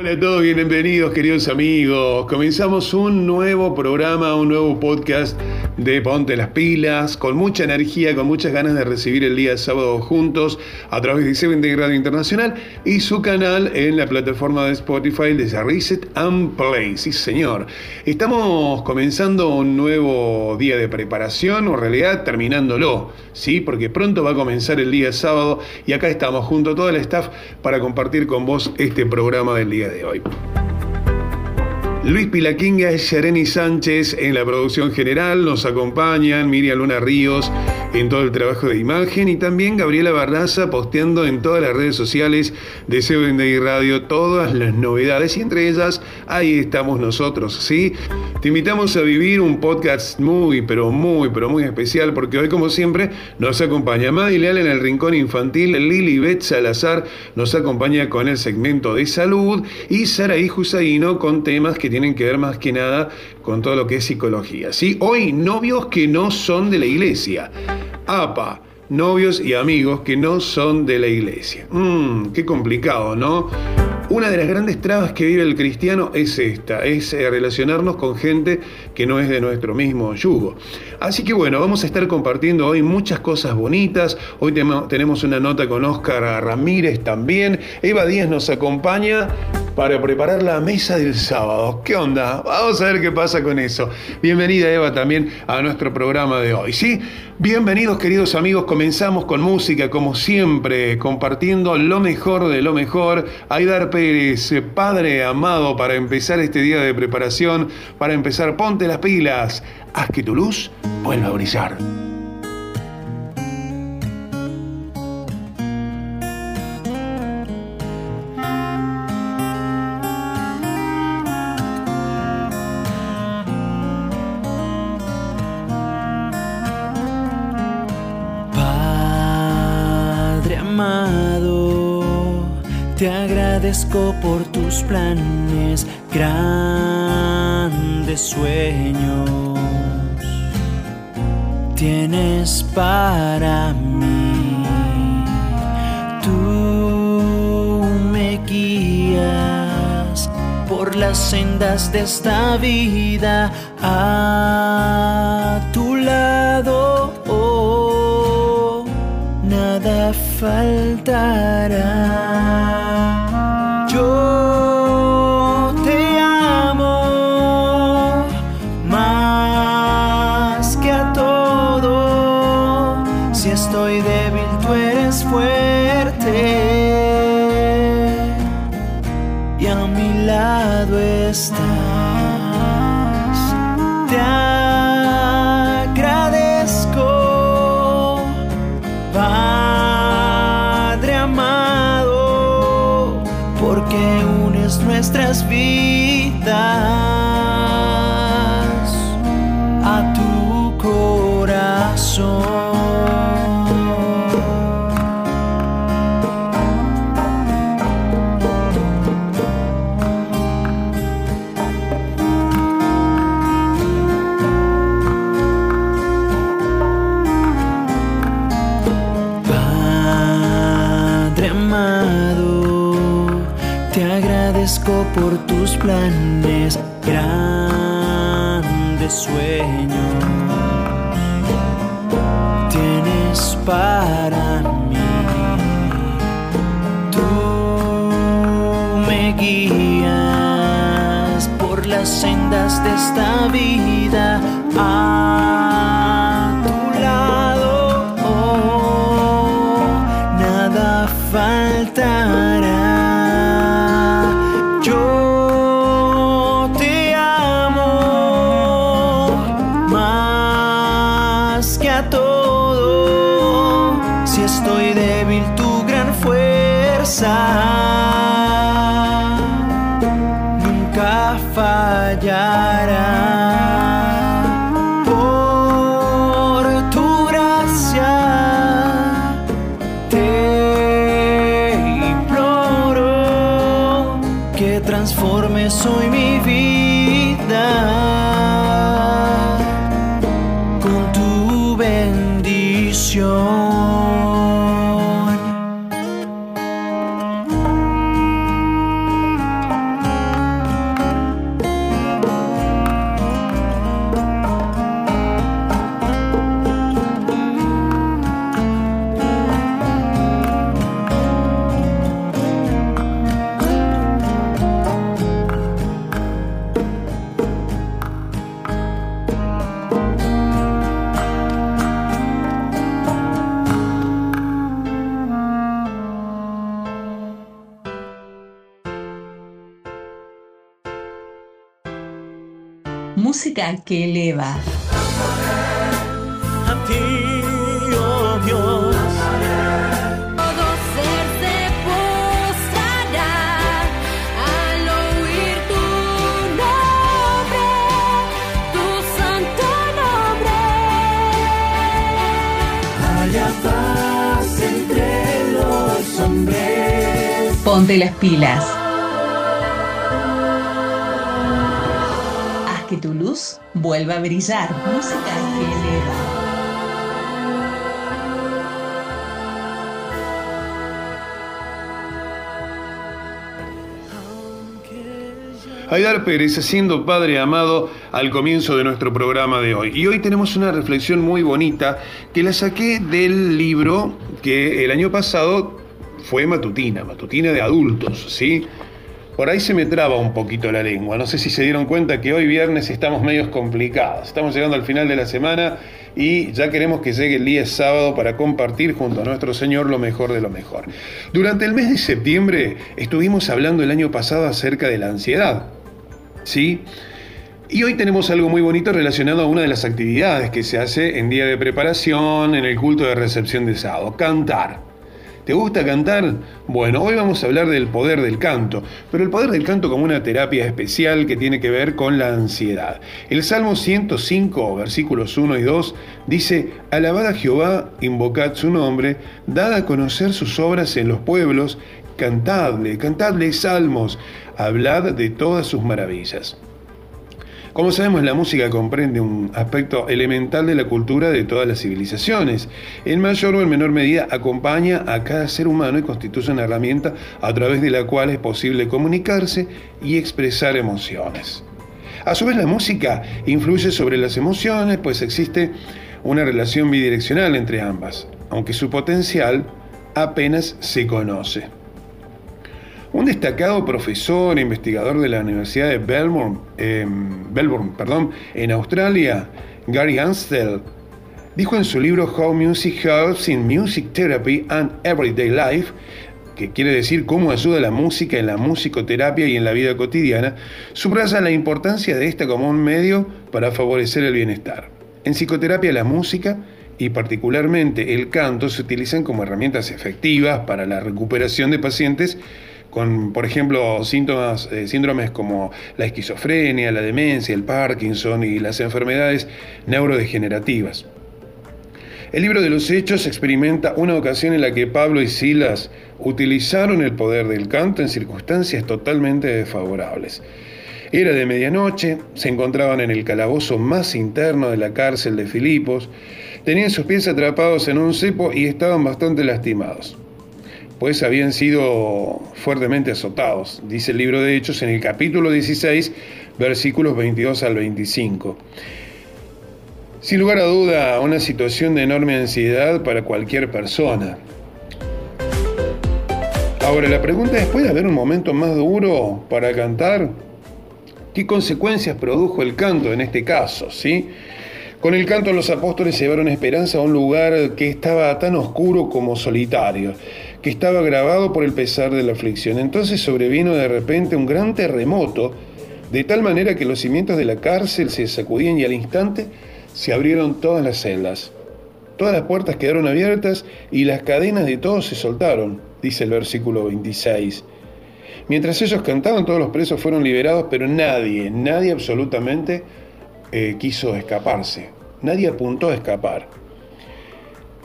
Hola a todos, bienvenidos queridos amigos. Comenzamos un nuevo programa, un nuevo podcast de Ponte las Pilas, con mucha energía, con muchas ganas de recibir el día sábado juntos a través de Seven Day Radio Internacional y su canal en la plataforma de Spotify de Reset and Play. Sí, señor. Estamos comenzando un nuevo día de preparación, o en realidad terminándolo, ¿sí? Porque pronto va a comenzar el día sábado y acá estamos junto a todo el staff para compartir con vos este programa del día de hoy. Luis Pilaquinga, Yareni Sánchez en la producción general, nos acompañan Miriam Luna Ríos en todo el trabajo de imagen y también Gabriela Barraza posteando en todas las redes sociales de Day Radio todas las novedades y entre ellas ahí estamos nosotros, ¿sí? Te invitamos a vivir un podcast muy, pero muy, pero muy especial porque hoy como siempre nos acompaña Maddy Leal en el Rincón Infantil, Lili Beth Salazar nos acompaña con el segmento de salud y Saraí Husaino con temas que tienen que ver más que nada con todo lo que es psicología. ¿sí? Hoy, novios que no son de la iglesia. APA, novios y amigos que no son de la iglesia. Mmm, qué complicado, ¿no? Una de las grandes trabas que vive el cristiano es esta, es eh, relacionarnos con gente que no es de nuestro mismo yugo. Así que bueno, vamos a estar compartiendo hoy muchas cosas bonitas. Hoy tenemos una nota con Óscar Ramírez también. Eva Díaz nos acompaña para preparar la mesa del sábado. ¿Qué onda? Vamos a ver qué pasa con eso. Bienvenida Eva también a nuestro programa de hoy. ¿sí? Bienvenidos queridos amigos, comenzamos con música como siempre, compartiendo lo mejor de lo mejor. Aidar Pérez, Padre amado, para empezar este día de preparación, para empezar, ponte las pilas, haz que tu luz vuelva a brillar. Por tus planes, grandes sueños. Tienes para mí, tú me guías por las sendas de esta vida a tu lado. Oh, nada faltará. Ponte las pilas. Haz que tu luz vuelva a brillar. Música que. Aidar Pérez haciendo Padre Amado al comienzo de nuestro programa de hoy. Y hoy tenemos una reflexión muy bonita que la saqué del libro que el año pasado fue matutina, matutina de adultos, ¿sí? Por ahí se me traba un poquito la lengua. No sé si se dieron cuenta que hoy viernes estamos medios complicados. Estamos llegando al final de la semana y ya queremos que llegue el día sábado para compartir junto a nuestro Señor lo mejor de lo mejor. Durante el mes de septiembre estuvimos hablando el año pasado acerca de la ansiedad. ¿Sí? Y hoy tenemos algo muy bonito relacionado a una de las actividades que se hace en día de preparación, en el culto de recepción de sábado, cantar. ¿Te gusta cantar? Bueno, hoy vamos a hablar del poder del canto, pero el poder del canto como una terapia especial que tiene que ver con la ansiedad. El Salmo 105, versículos 1 y 2, dice, Alabad a Jehová, invocad su nombre, dad a conocer sus obras en los pueblos, cantadle, cantadle salmos, hablad de todas sus maravillas. Como sabemos, la música comprende un aspecto elemental de la cultura de todas las civilizaciones. En mayor o en menor medida acompaña a cada ser humano y constituye una herramienta a través de la cual es posible comunicarse y expresar emociones. A su vez, la música influye sobre las emociones, pues existe una relación bidireccional entre ambas, aunque su potencial apenas se conoce. Un destacado profesor e investigador de la Universidad de Melbourne, eh, Melbourne perdón, en Australia, Gary Anstel, dijo en su libro How Music Helps in Music Therapy and Everyday Life, que quiere decir cómo ayuda la música en la musicoterapia y en la vida cotidiana, subraya la importancia de esta como un medio para favorecer el bienestar. En psicoterapia la música y particularmente el canto se utilizan como herramientas efectivas para la recuperación de pacientes con, por ejemplo, síntomas, eh, síndromes como la esquizofrenia, la demencia, el Parkinson y las enfermedades neurodegenerativas. El libro de los Hechos experimenta una ocasión en la que Pablo y Silas utilizaron el poder del canto en circunstancias totalmente desfavorables. Era de medianoche, se encontraban en el calabozo más interno de la cárcel de Filipos, tenían sus pies atrapados en un cepo y estaban bastante lastimados pues habían sido fuertemente azotados, dice el libro de Hechos en el capítulo 16, versículos 22 al 25. Sin lugar a duda, una situación de enorme ansiedad para cualquier persona. Ahora, la pregunta es, ¿puede haber un momento más duro para cantar? ¿Qué consecuencias produjo el canto en este caso? ¿sí? Con el canto los apóstoles llevaron esperanza a un lugar que estaba tan oscuro como solitario que estaba grabado por el pesar de la aflicción. Entonces sobrevino de repente un gran terremoto, de tal manera que los cimientos de la cárcel se sacudían y al instante se abrieron todas las celdas. Todas las puertas quedaron abiertas y las cadenas de todos se soltaron, dice el versículo 26. Mientras ellos cantaban, todos los presos fueron liberados, pero nadie, nadie absolutamente eh, quiso escaparse. Nadie apuntó a escapar.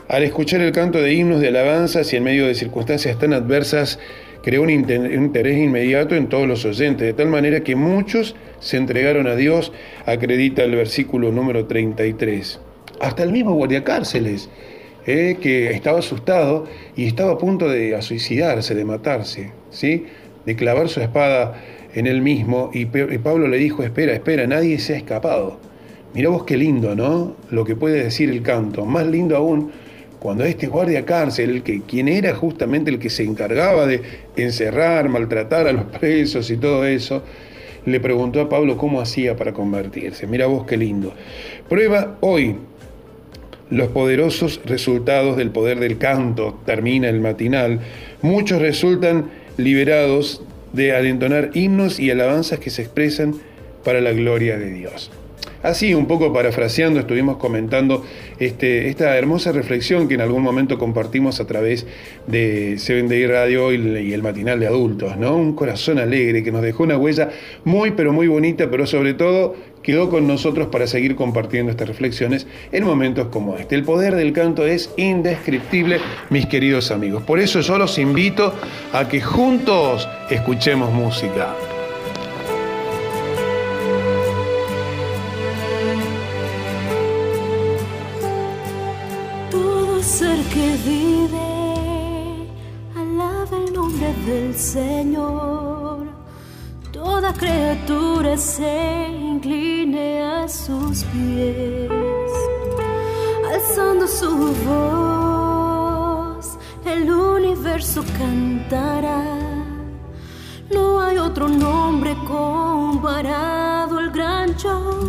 Al escuchar el canto de himnos de alabanzas y en medio de circunstancias tan adversas, creó un interés inmediato en todos los oyentes, de tal manera que muchos se entregaron a Dios, acredita el versículo número 33. Hasta el mismo guardiacárceles eh, que estaba asustado y estaba a punto de suicidarse, de matarse, ¿sí? de clavar su espada en él mismo. Y, y Pablo le dijo, espera, espera, nadie se ha escapado. Mirá vos qué lindo, ¿no? Lo que puede decir el canto. Más lindo aún cuando este guardia cárcel, el que, quien era justamente el que se encargaba de encerrar, maltratar a los presos y todo eso, le preguntó a Pablo cómo hacía para convertirse. Mira vos qué lindo. Prueba hoy los poderosos resultados del poder del canto, termina el matinal. Muchos resultan liberados de al entonar himnos y alabanzas que se expresan para la gloria de Dios. Así, un poco parafraseando, estuvimos comentando este, esta hermosa reflexión que en algún momento compartimos a través de Seven Day Radio y y el matinal de adultos, ¿no? Un corazón alegre que nos dejó una huella muy, pero muy bonita, pero sobre todo quedó con nosotros para seguir compartiendo estas reflexiones en momentos como este. El poder del canto es indescriptible, mis queridos amigos. Por eso yo los invito a que juntos escuchemos música. Del Señor. Toda criatura se incline a sus pies, alzando su voz, el universo cantará. No hay otro nombre comparado al gran yo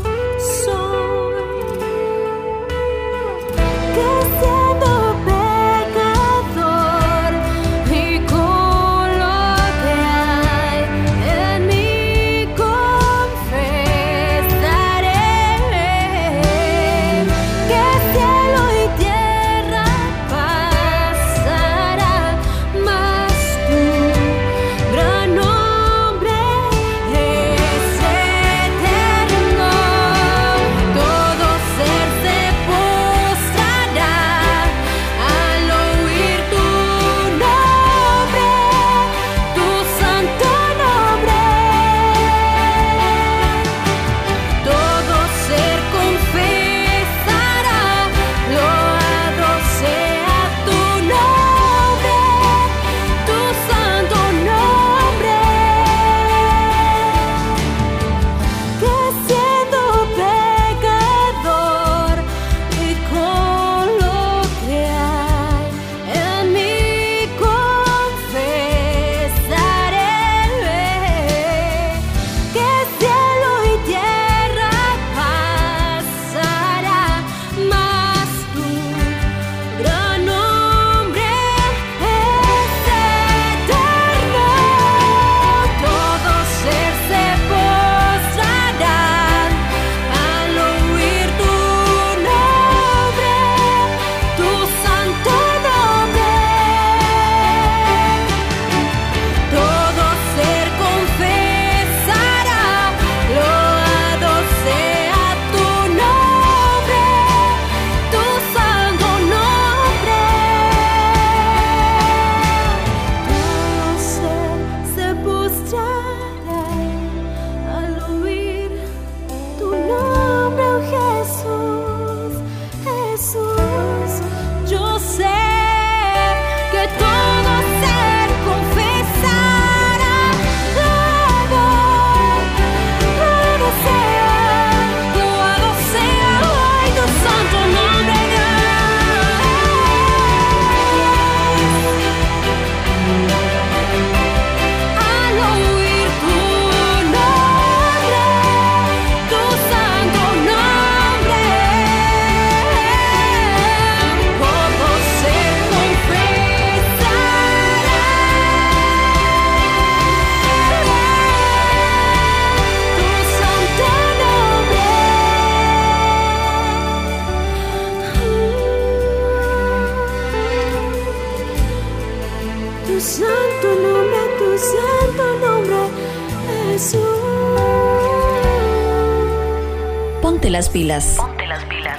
pilas. Ponte las pilas.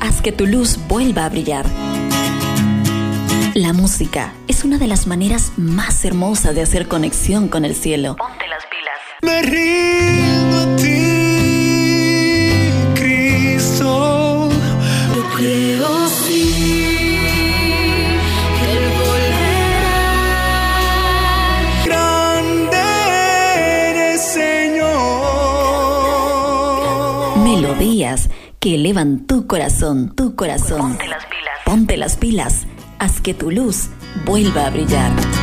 Haz que tu luz vuelva a brillar. La música es una de las maneras más hermosas de hacer conexión con el cielo. Ponte las pilas. Me rindo que elevan tu corazón, tu corazón. Ponte las pilas. Ponte las pilas. Haz que tu luz vuelva a brillar.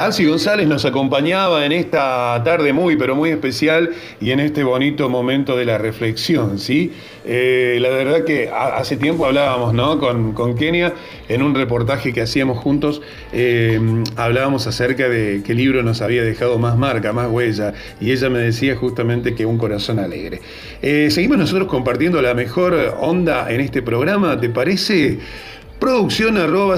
Alci González nos acompañaba en esta tarde muy, pero muy especial y en este bonito momento de la reflexión, ¿sí? Eh, la verdad que hace tiempo hablábamos, ¿no? Con, con Kenia, en un reportaje que hacíamos juntos, eh, hablábamos acerca de qué libro nos había dejado más marca, más huella, y ella me decía justamente que un corazón alegre. Eh, seguimos nosotros compartiendo la mejor onda en este programa, ¿te parece? Producción arroba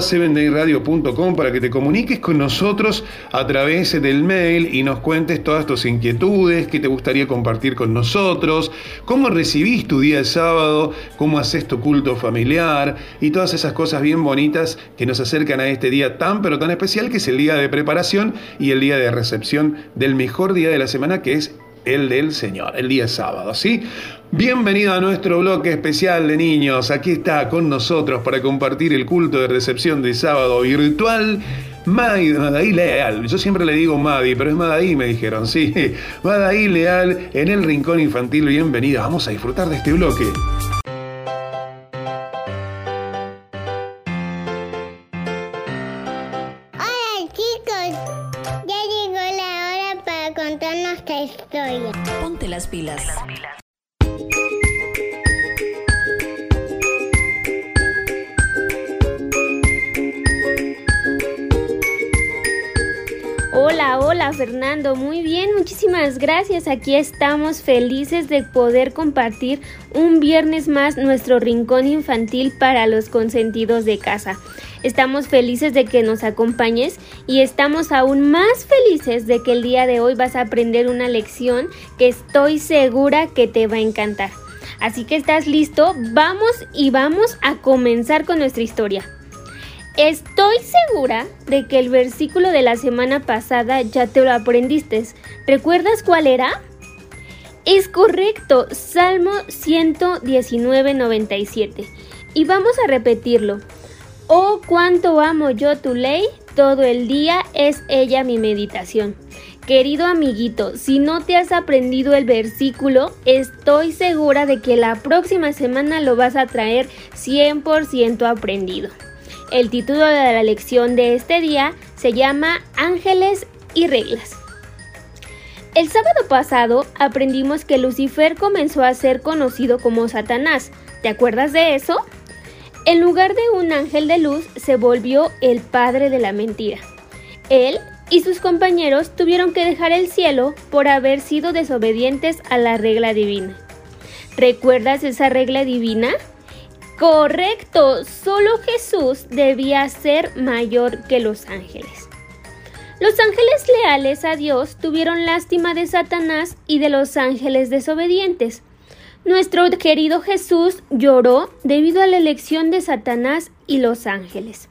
para que te comuniques con nosotros a través del mail y nos cuentes todas tus inquietudes, qué te gustaría compartir con nosotros, cómo recibís tu día de sábado, cómo haces tu culto familiar y todas esas cosas bien bonitas que nos acercan a este día tan pero tan especial que es el día de preparación y el día de recepción del mejor día de la semana que es el del Señor, el día sábado, ¿sí? Bienvenido a nuestro bloque especial de niños. Aquí está con nosotros para compartir el culto de recepción de sábado virtual. Madaí Leal, yo siempre le digo Madi, pero es Madaí, me dijeron, sí. Madaí Leal en el Rincón Infantil, bienvenida. Vamos a disfrutar de este bloque. Las pilas. Hola Fernando, muy bien, muchísimas gracias. Aquí estamos felices de poder compartir un viernes más nuestro rincón infantil para los consentidos de casa. Estamos felices de que nos acompañes y estamos aún más felices de que el día de hoy vas a aprender una lección que estoy segura que te va a encantar. Así que estás listo, vamos y vamos a comenzar con nuestra historia. Estoy segura de que el versículo de la semana pasada ya te lo aprendiste. ¿Recuerdas cuál era? Es correcto, Salmo 119, 97. Y vamos a repetirlo. Oh, cuánto amo yo tu ley, todo el día es ella mi meditación. Querido amiguito, si no te has aprendido el versículo, estoy segura de que la próxima semana lo vas a traer 100% aprendido. El título de la lección de este día se llama Ángeles y Reglas. El sábado pasado aprendimos que Lucifer comenzó a ser conocido como Satanás. ¿Te acuerdas de eso? En lugar de un ángel de luz, se volvió el padre de la mentira. Él y sus compañeros tuvieron que dejar el cielo por haber sido desobedientes a la regla divina. ¿Recuerdas esa regla divina? Correcto, solo Jesús debía ser mayor que los ángeles. Los ángeles leales a Dios tuvieron lástima de Satanás y de los ángeles desobedientes. Nuestro querido Jesús lloró debido a la elección de Satanás y los ángeles.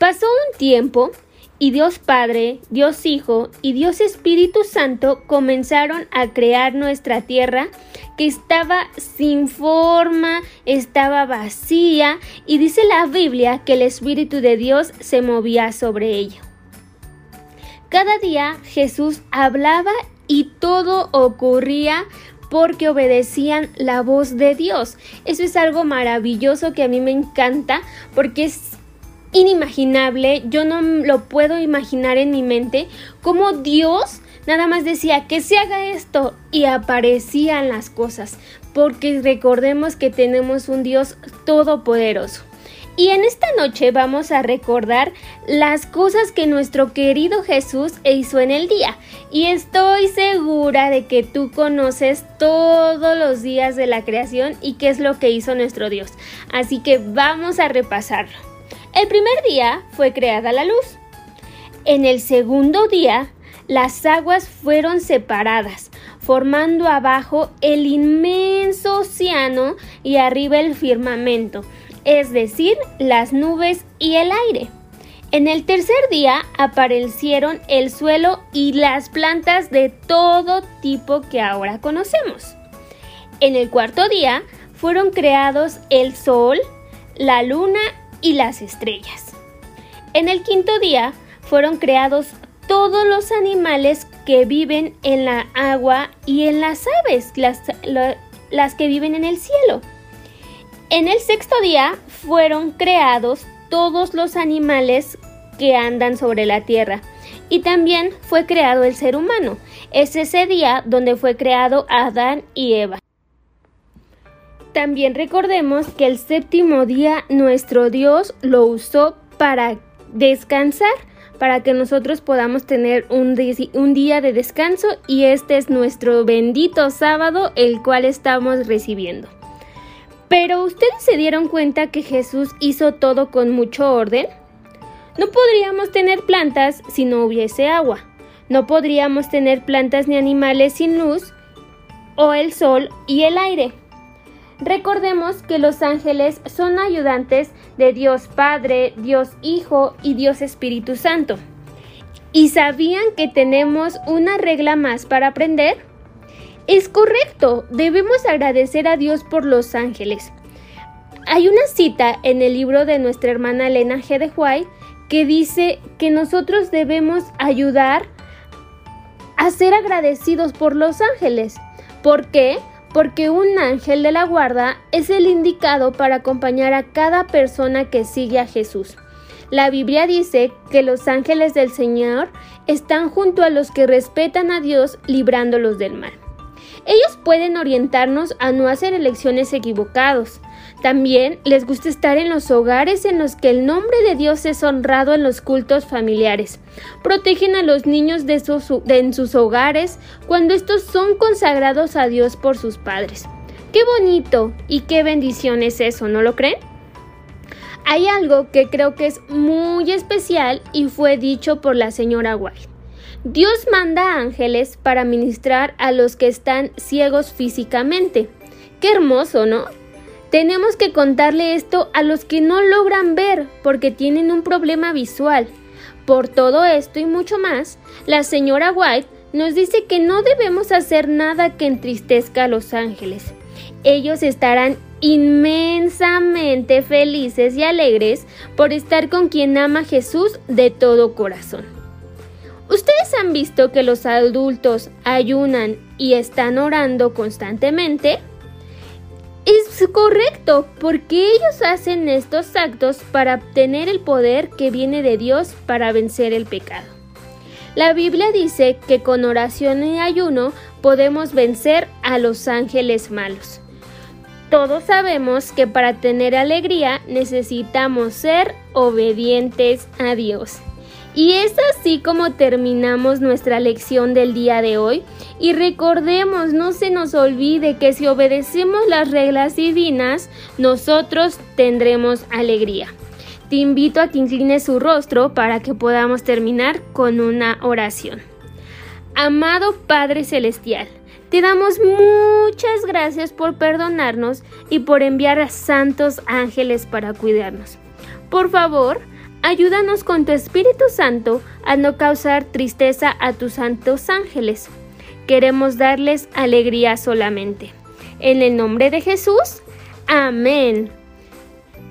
Pasó un tiempo y Dios Padre, Dios Hijo y Dios Espíritu Santo comenzaron a crear nuestra tierra que estaba sin forma, estaba vacía y dice la Biblia que el Espíritu de Dios se movía sobre ella. Cada día Jesús hablaba y todo ocurría porque obedecían la voz de Dios. Eso es algo maravilloso que a mí me encanta porque es inimaginable, yo no lo puedo imaginar en mi mente, como Dios nada más decía que se haga esto y aparecían las cosas, porque recordemos que tenemos un Dios todopoderoso. Y en esta noche vamos a recordar las cosas que nuestro querido Jesús hizo en el día. Y estoy segura de que tú conoces todos los días de la creación y qué es lo que hizo nuestro Dios. Así que vamos a repasarlo. El primer día fue creada la luz. En el segundo día, las aguas fueron separadas, formando abajo el inmenso océano y arriba el firmamento, es decir, las nubes y el aire. En el tercer día aparecieron el suelo y las plantas de todo tipo que ahora conocemos. En el cuarto día fueron creados el sol, la luna y las estrellas. En el quinto día fueron creados todos los animales que viven en la agua y en las aves, las, las que viven en el cielo. En el sexto día fueron creados todos los animales que andan sobre la tierra. Y también fue creado el ser humano. Es ese día donde fue creado Adán y Eva. También recordemos que el séptimo día nuestro Dios lo usó para descansar, para que nosotros podamos tener un, día de descanso y este es nuestro bendito sábado el cual estamos recibiendo. Pero ustedes se dieron cuenta que Jesús hizo todo con mucho orden. No podríamos tener plantas si no hubiese agua. No podríamos tener plantas ni animales sin luz o el sol y el aire. Recordemos que los ángeles son ayudantes de Dios Padre, Dios Hijo y Dios Espíritu Santo. ¿Y sabían que tenemos una regla más para aprender? Es correcto, debemos agradecer a Dios por los ángeles. Hay una cita en el libro de nuestra hermana Elena G. de White que dice que nosotros debemos ayudar a ser agradecidos por los ángeles. ¿Por qué? Porque un ángel de la guarda es el indicado para acompañar a cada persona que sigue a Jesús. La Biblia dice que los ángeles del Señor están junto a los que respetan a Dios librándolos del mal. Ellos pueden orientarnos a no hacer elecciones equivocados. También les gusta estar en los hogares en los que el nombre de Dios es honrado en los cultos familiares. Protegen a los niños de, en sus hogares cuando estos son consagrados a Dios por sus padres. Qué bonito y qué bendición es eso, ¿no lo creen? Hay algo que creo que es muy especial y fue dicho por la señora White. Dios manda ángeles para ministrar a los que están ciegos físicamente. Qué hermoso, ¿no? Tenemos que contarle esto a los que no logran ver porque tienen un problema visual. Por todo esto y mucho más, la señora White nos dice que no debemos hacer nada que entristezca a los ángeles. Ellos estarán inmensamente felices y alegres por estar con quien ama Jesús de todo corazón. Ustedes han visto que los adultos ayunan y están orando constantemente. Es correcto, porque ellos hacen estos actos para obtener el poder que viene de Dios para vencer el pecado. La Biblia dice que con oración y ayuno podemos vencer a los ángeles malos. Todos sabemos que para tener alegría necesitamos ser obedientes a Dios. Y es así como terminamos nuestra lección del día de hoy. Y recordemos, no se nos olvide que si obedecemos las reglas divinas, nosotros tendremos alegría. Te invito a que inclines su rostro para que podamos terminar con una oración. Amado Padre Celestial, te damos muchas gracias por perdonarnos y por enviar a santos ángeles para cuidarnos. Por favor, Ayúdanos con tu Espíritu Santo a no causar tristeza a tus santos ángeles. Queremos darles alegría solamente. En el nombre de Jesús, amén.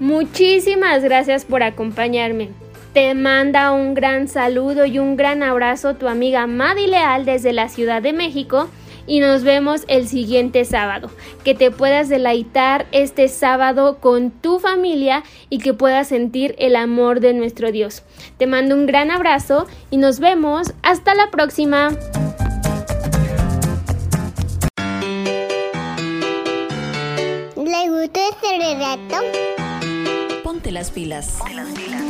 Muchísimas gracias por acompañarme. Te manda un gran saludo y un gran abrazo tu amiga Madi Leal desde la Ciudad de México y nos vemos el siguiente sábado. Que te puedas deleitar este sábado con tu familia y que puedas sentir el amor de nuestro Dios. Te mando un gran abrazo y nos vemos. Hasta la próxima. ¿Le gustó este relato? Ponte las pilas. Ponte las pilas.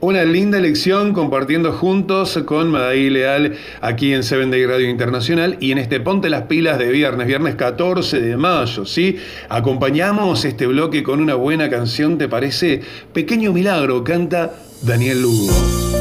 Una linda lección compartiendo juntos con Madaí Leal aquí en Seven Day Radio Internacional y en este Ponte las Pilas de viernes, viernes 14 de mayo, ¿sí? Acompañamos este bloque con una buena canción, ¿te parece? Pequeño Milagro, canta Daniel Lugo.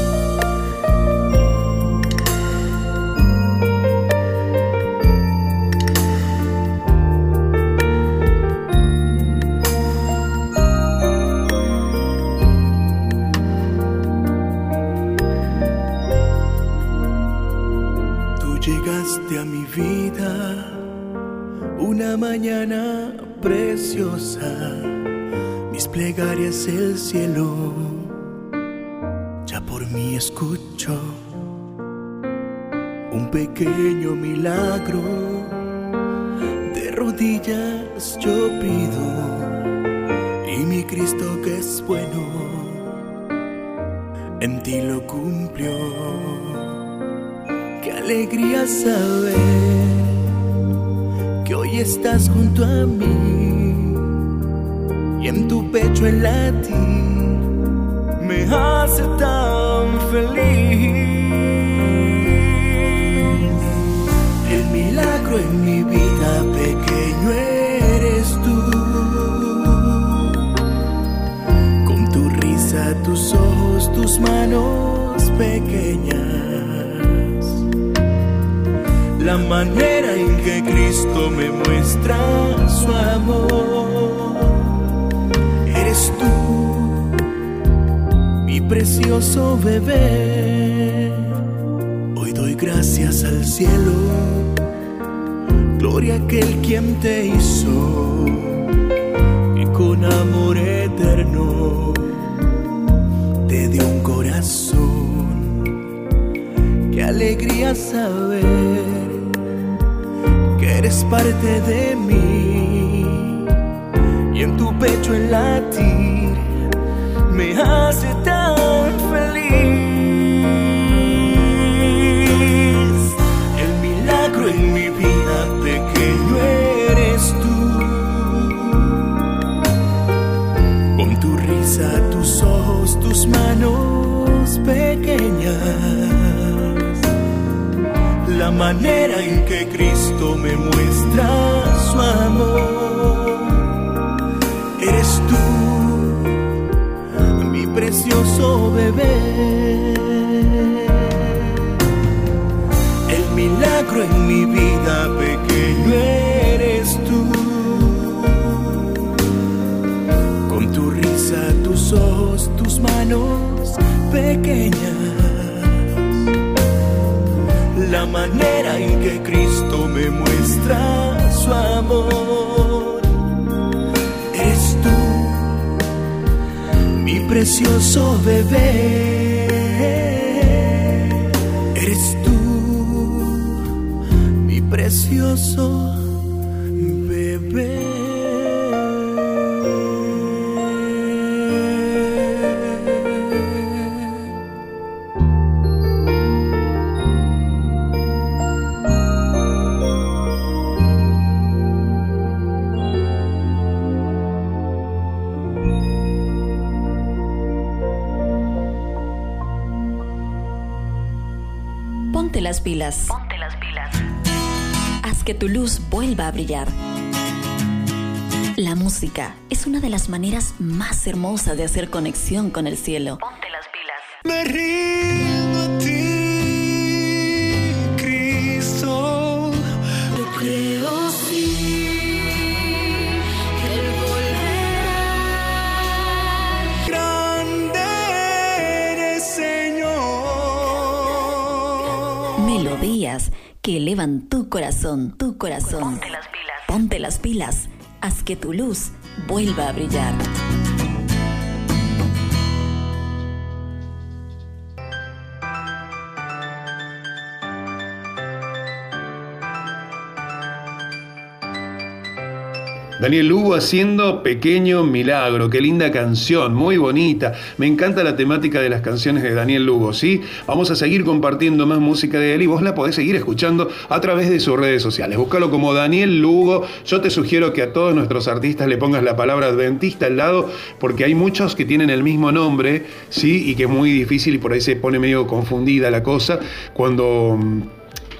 Precioso bebé. Ponte las pilas. Que tu luz vuelva a brillar. La música es una de las maneras más hermosas de hacer conexión con el cielo. Tu corazón, tu corazón. Ponte las pilas. Ponte las pilas. Haz que tu luz vuelva a brillar. Daniel Lugo haciendo Pequeño Milagro, qué linda canción, muy bonita. Me encanta la temática de las canciones de Daniel Lugo, ¿sí? Vamos a seguir compartiendo más música de él y vos la podés seguir escuchando a través de sus redes sociales. Búscalo como Daniel Lugo. Yo te sugiero que a todos nuestros artistas le pongas la palabra adventista al lado, porque hay muchos que tienen el mismo nombre, ¿sí? Y que es muy difícil y por ahí se pone medio confundida la cosa cuando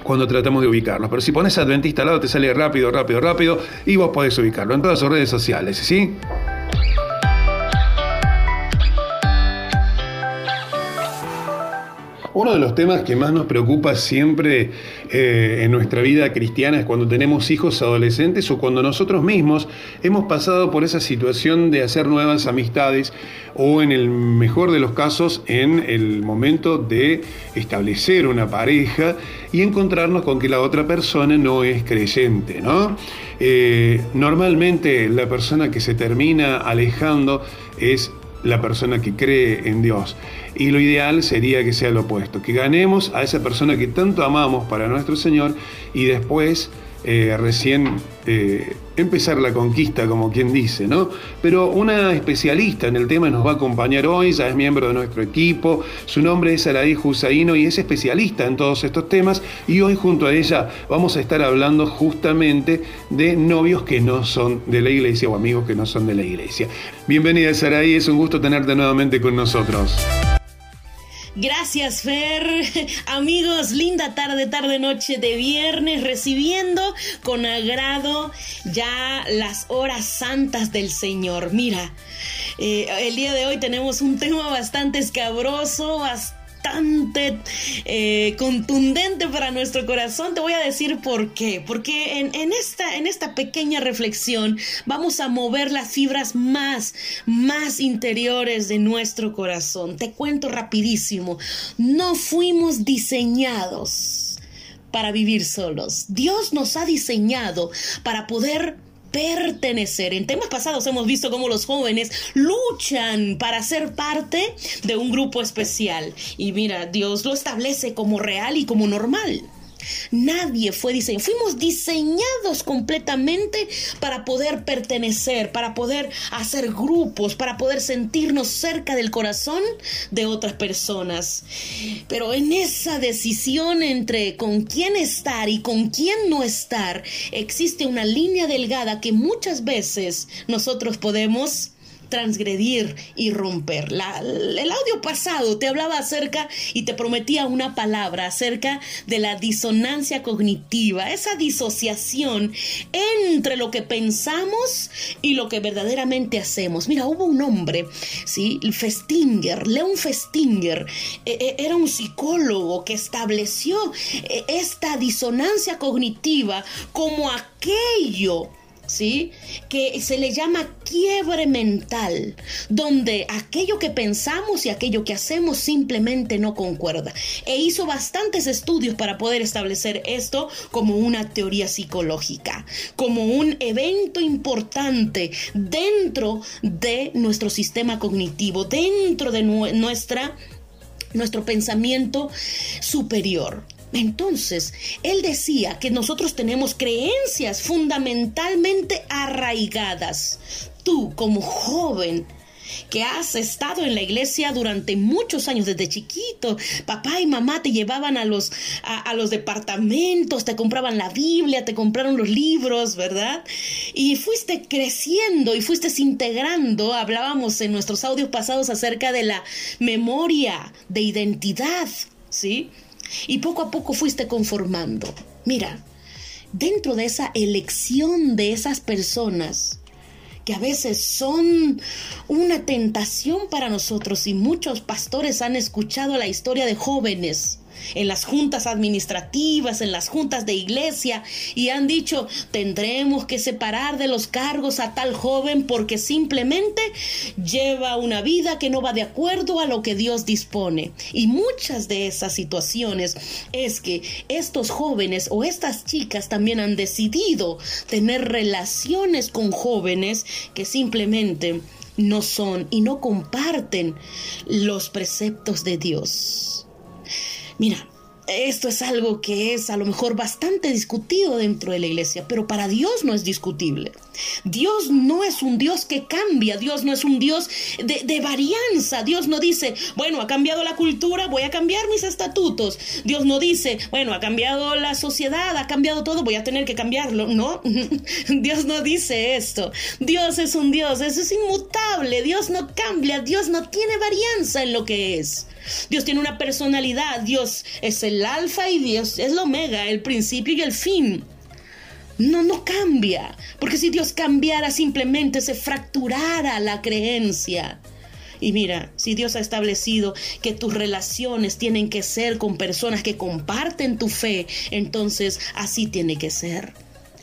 cuando tratamos de ubicarnos. Pero si pones Adventista al lado te sale rápido, rápido, rápido y vos podés ubicarlo en todas sus redes sociales, ¿sí? Uno de los temas que más nos preocupa siempre eh, en nuestra vida cristiana es cuando tenemos hijos adolescentes o cuando nosotros mismos hemos pasado por esa situación de hacer nuevas amistades o en el mejor de los casos en el momento de establecer una pareja y encontrarnos con que la otra persona no es creyente, ¿no? Eh, normalmente la persona que se termina alejando es la persona que cree en Dios. Y lo ideal sería que sea lo opuesto, que ganemos a esa persona que tanto amamos para nuestro Señor y después eh, recién eh, empezar la conquista, como quien dice, ¿no? Pero una especialista en el tema nos va a acompañar hoy, ya es miembro de nuestro equipo, su nombre es Araí Husaino y es especialista en todos estos temas y hoy junto a ella vamos a estar hablando justamente de novios que no son de la iglesia o amigos que no son de la iglesia. Bienvenida Saraí, es un gusto tenerte nuevamente con nosotros. Gracias, Fer. Amigos, linda tarde, tarde, noche de viernes, recibiendo con agrado ya las horas santas del Señor. Mira, eh, el día de hoy tenemos un tema bastante escabroso, bastante eh, contundente para nuestro corazón. Te voy a decir por qué. Porque en, esta, en esta pequeña reflexión vamos a mover las fibras más, más interiores de nuestro corazón. Te cuento rapidísimo. No fuimos diseñados para vivir solos. Dios nos ha diseñado para poder pertenecer. En temas pasados hemos visto cómo los jóvenes luchan para ser parte de un grupo especial. Y mira, Dios lo establece como real y como normal. Nadie fue diseñado. Fuimos diseñados completamente para poder pertenecer, para poder hacer grupos, para poder sentirnos cerca del corazón de otras personas. Pero en esa decisión entre con quién estar y con quién no estar, existe una línea delgada que muchas veces nosotros podemos transgredir y romper. el audio pasado te hablaba acerca y te prometía una palabra acerca de la disonancia cognitiva, esa disociación entre lo que pensamos y lo que verdaderamente hacemos. Mira, hubo un hombre, ¿sí? Festinger, Leon Festinger, e, e, era un psicólogo que estableció e, esta disonancia cognitiva como aquello ¿sí? Que se le llama quiebre mental, donde aquello que pensamos y aquello que hacemos simplemente no concuerda. E hizo bastantes estudios para poder establecer esto como una teoría psicológica, como un evento importante dentro de nuestro sistema cognitivo, dentro de nuestra nuestro pensamiento superior. Entonces, él decía que nosotros tenemos creencias fundamentalmente arraigadas. Tú, como joven, que has estado en la iglesia durante muchos años, desde chiquito. Papá y mamá te llevaban a los, a, los departamentos, te compraban la Biblia, te compraron los libros, ¿verdad? Y fuiste creciendo y fuiste integrando. Hablábamos en nuestros audios pasados acerca de la memoria de identidad, ¿sí? Y poco a poco fuiste conformando. Mira, dentro de esa elección de esas personas, que a veces son una tentación para nosotros y muchos pastores han escuchado la historia de jóvenes en las juntas administrativas, en las juntas de iglesia, y han dicho, tendremos que separar de los cargos a tal joven porque simplemente lleva una vida que no va de acuerdo a lo que Dios dispone. Y muchas de esas situaciones es que estos jóvenes o estas chicas también han decidido tener relaciones con jóvenes que simplemente no son y no comparten los preceptos de Dios. Mira, esto es algo que es a lo mejor bastante discutido dentro de la iglesia, pero para Dios no es discutible. Dios no es un Dios que cambia, Dios no es un Dios de, varianza, Dios no dice, bueno, ha cambiado la cultura, voy a cambiar mis estatutos, Dios no dice, bueno, ha cambiado la sociedad, ha cambiado todo, voy a tener que cambiarlo, no, Dios no dice esto, Dios es un Dios, eso es inmutable, Dios no cambia, Dios no tiene varianza en lo que es. Dios tiene una personalidad, Dios es el alfa y Dios es el omega, el principio y el fin. No, no cambia, porque si Dios cambiara simplemente se fracturara la creencia. Y mira, si Dios ha establecido que tus relaciones tienen que ser con personas que comparten tu fe, entonces así tiene que ser.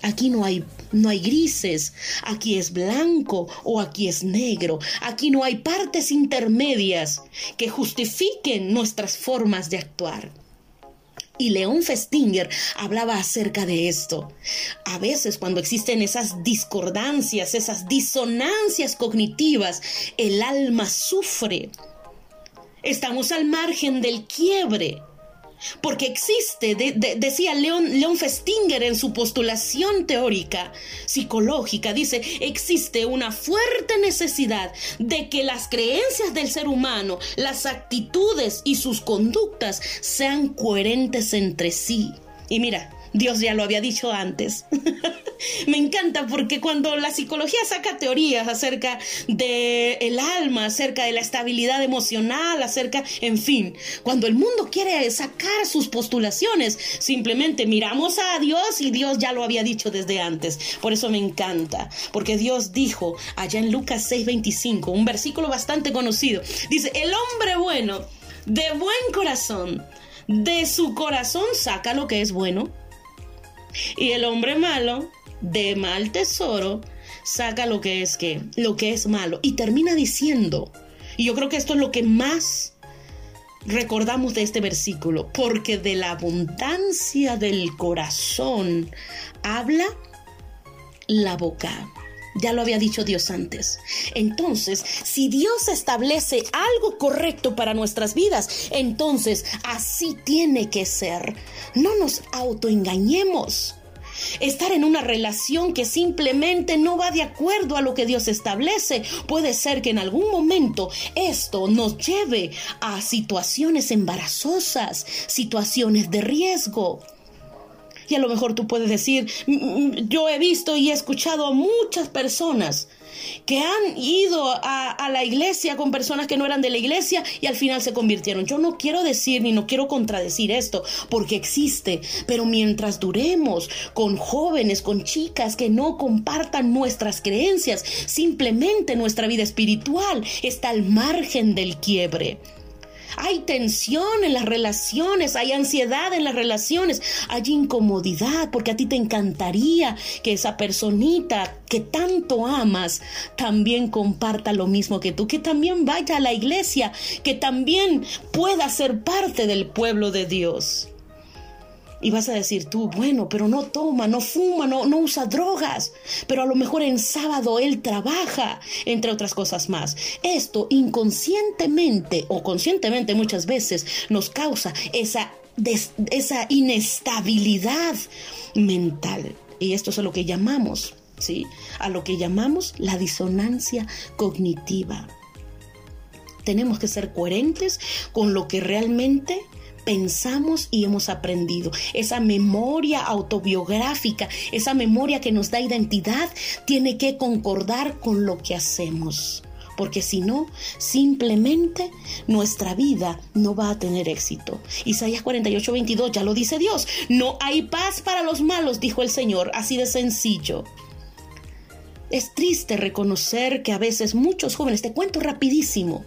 Aquí no hay, no hay grises, aquí es blanco o aquí es negro, aquí no hay partes intermedias que justifiquen nuestras formas de actuar. Y León Festinger hablaba acerca de esto. A veces cuando existen esas discordancias, esas disonancias cognitivas, el alma sufre. Estamos al margen del quiebre. Porque existe, decía León, León Festinger en su postulación teórica psicológica, dice, existe una fuerte necesidad de que las creencias del ser humano, las actitudes y sus conductas sean coherentes entre sí. Y mira, Dios ya lo había dicho antes. Me encanta porque cuando la psicología saca teorías acerca de el alma, acerca de la estabilidad emocional, acerca, en fin, cuando el mundo quiere sacar sus postulaciones, simplemente miramos a Dios y Dios ya lo había dicho desde antes. Por eso me encanta, porque Dios dijo allá en Lucas 6:25, un versículo bastante conocido, dice, "El hombre bueno, de buen corazón, de su corazón saca lo que es bueno." Y el hombre malo, de mal tesoro, saca lo que es lo que es malo. Y termina diciendo, y yo creo que esto es lo que más recordamos de este versículo, porque de la abundancia del corazón habla la boca. Ya lo había dicho Dios antes. Entonces, si Dios establece algo correcto para nuestras vidas, entonces así tiene que ser. No nos autoengañemos. Estar en una relación que simplemente no va de acuerdo a lo que Dios establece, puede ser que en algún momento esto nos lleve a situaciones embarazosas, situaciones de riesgo. Y a lo mejor tú puedes decir, mm, mm, yo he visto y he escuchado a muchas personas que han ido a, la iglesia con personas que no eran de la iglesia y al final se convirtieron. Yo no quiero decir ni no quiero contradecir esto porque existe, pero mientras duremos con jóvenes, con chicas que no compartan nuestras creencias, simplemente nuestra vida espiritual está al margen del quiebre. Hay tensión en las relaciones, hay ansiedad en las relaciones, hay incomodidad porque a ti te encantaría que esa personita que tanto amas también comparta lo mismo que tú, que también vaya a la iglesia, que también pueda ser parte del pueblo de Dios. Y vas a decir tú, bueno, pero no toma, no fuma, no, no usa drogas, pero a lo mejor en sábado él trabaja, entre otras cosas más. Esto inconscientemente o conscientemente muchas veces nos causa esa, esa inestabilidad mental. Y esto es a lo que llamamos, ¿sí? A lo que llamamos la disonancia cognitiva. Tenemos que ser coherentes con lo que realmente pensamos y hemos aprendido. Esa memoria autobiográfica, esa memoria que nos da identidad, tiene que concordar con lo que hacemos. Porque si no, simplemente nuestra vida no va a tener éxito. Isaías 48, 22 ya lo dice Dios. No hay paz para los malos, dijo el Señor, así de sencillo. Es triste reconocer que a veces muchos jóvenes, te cuento rapidísimo,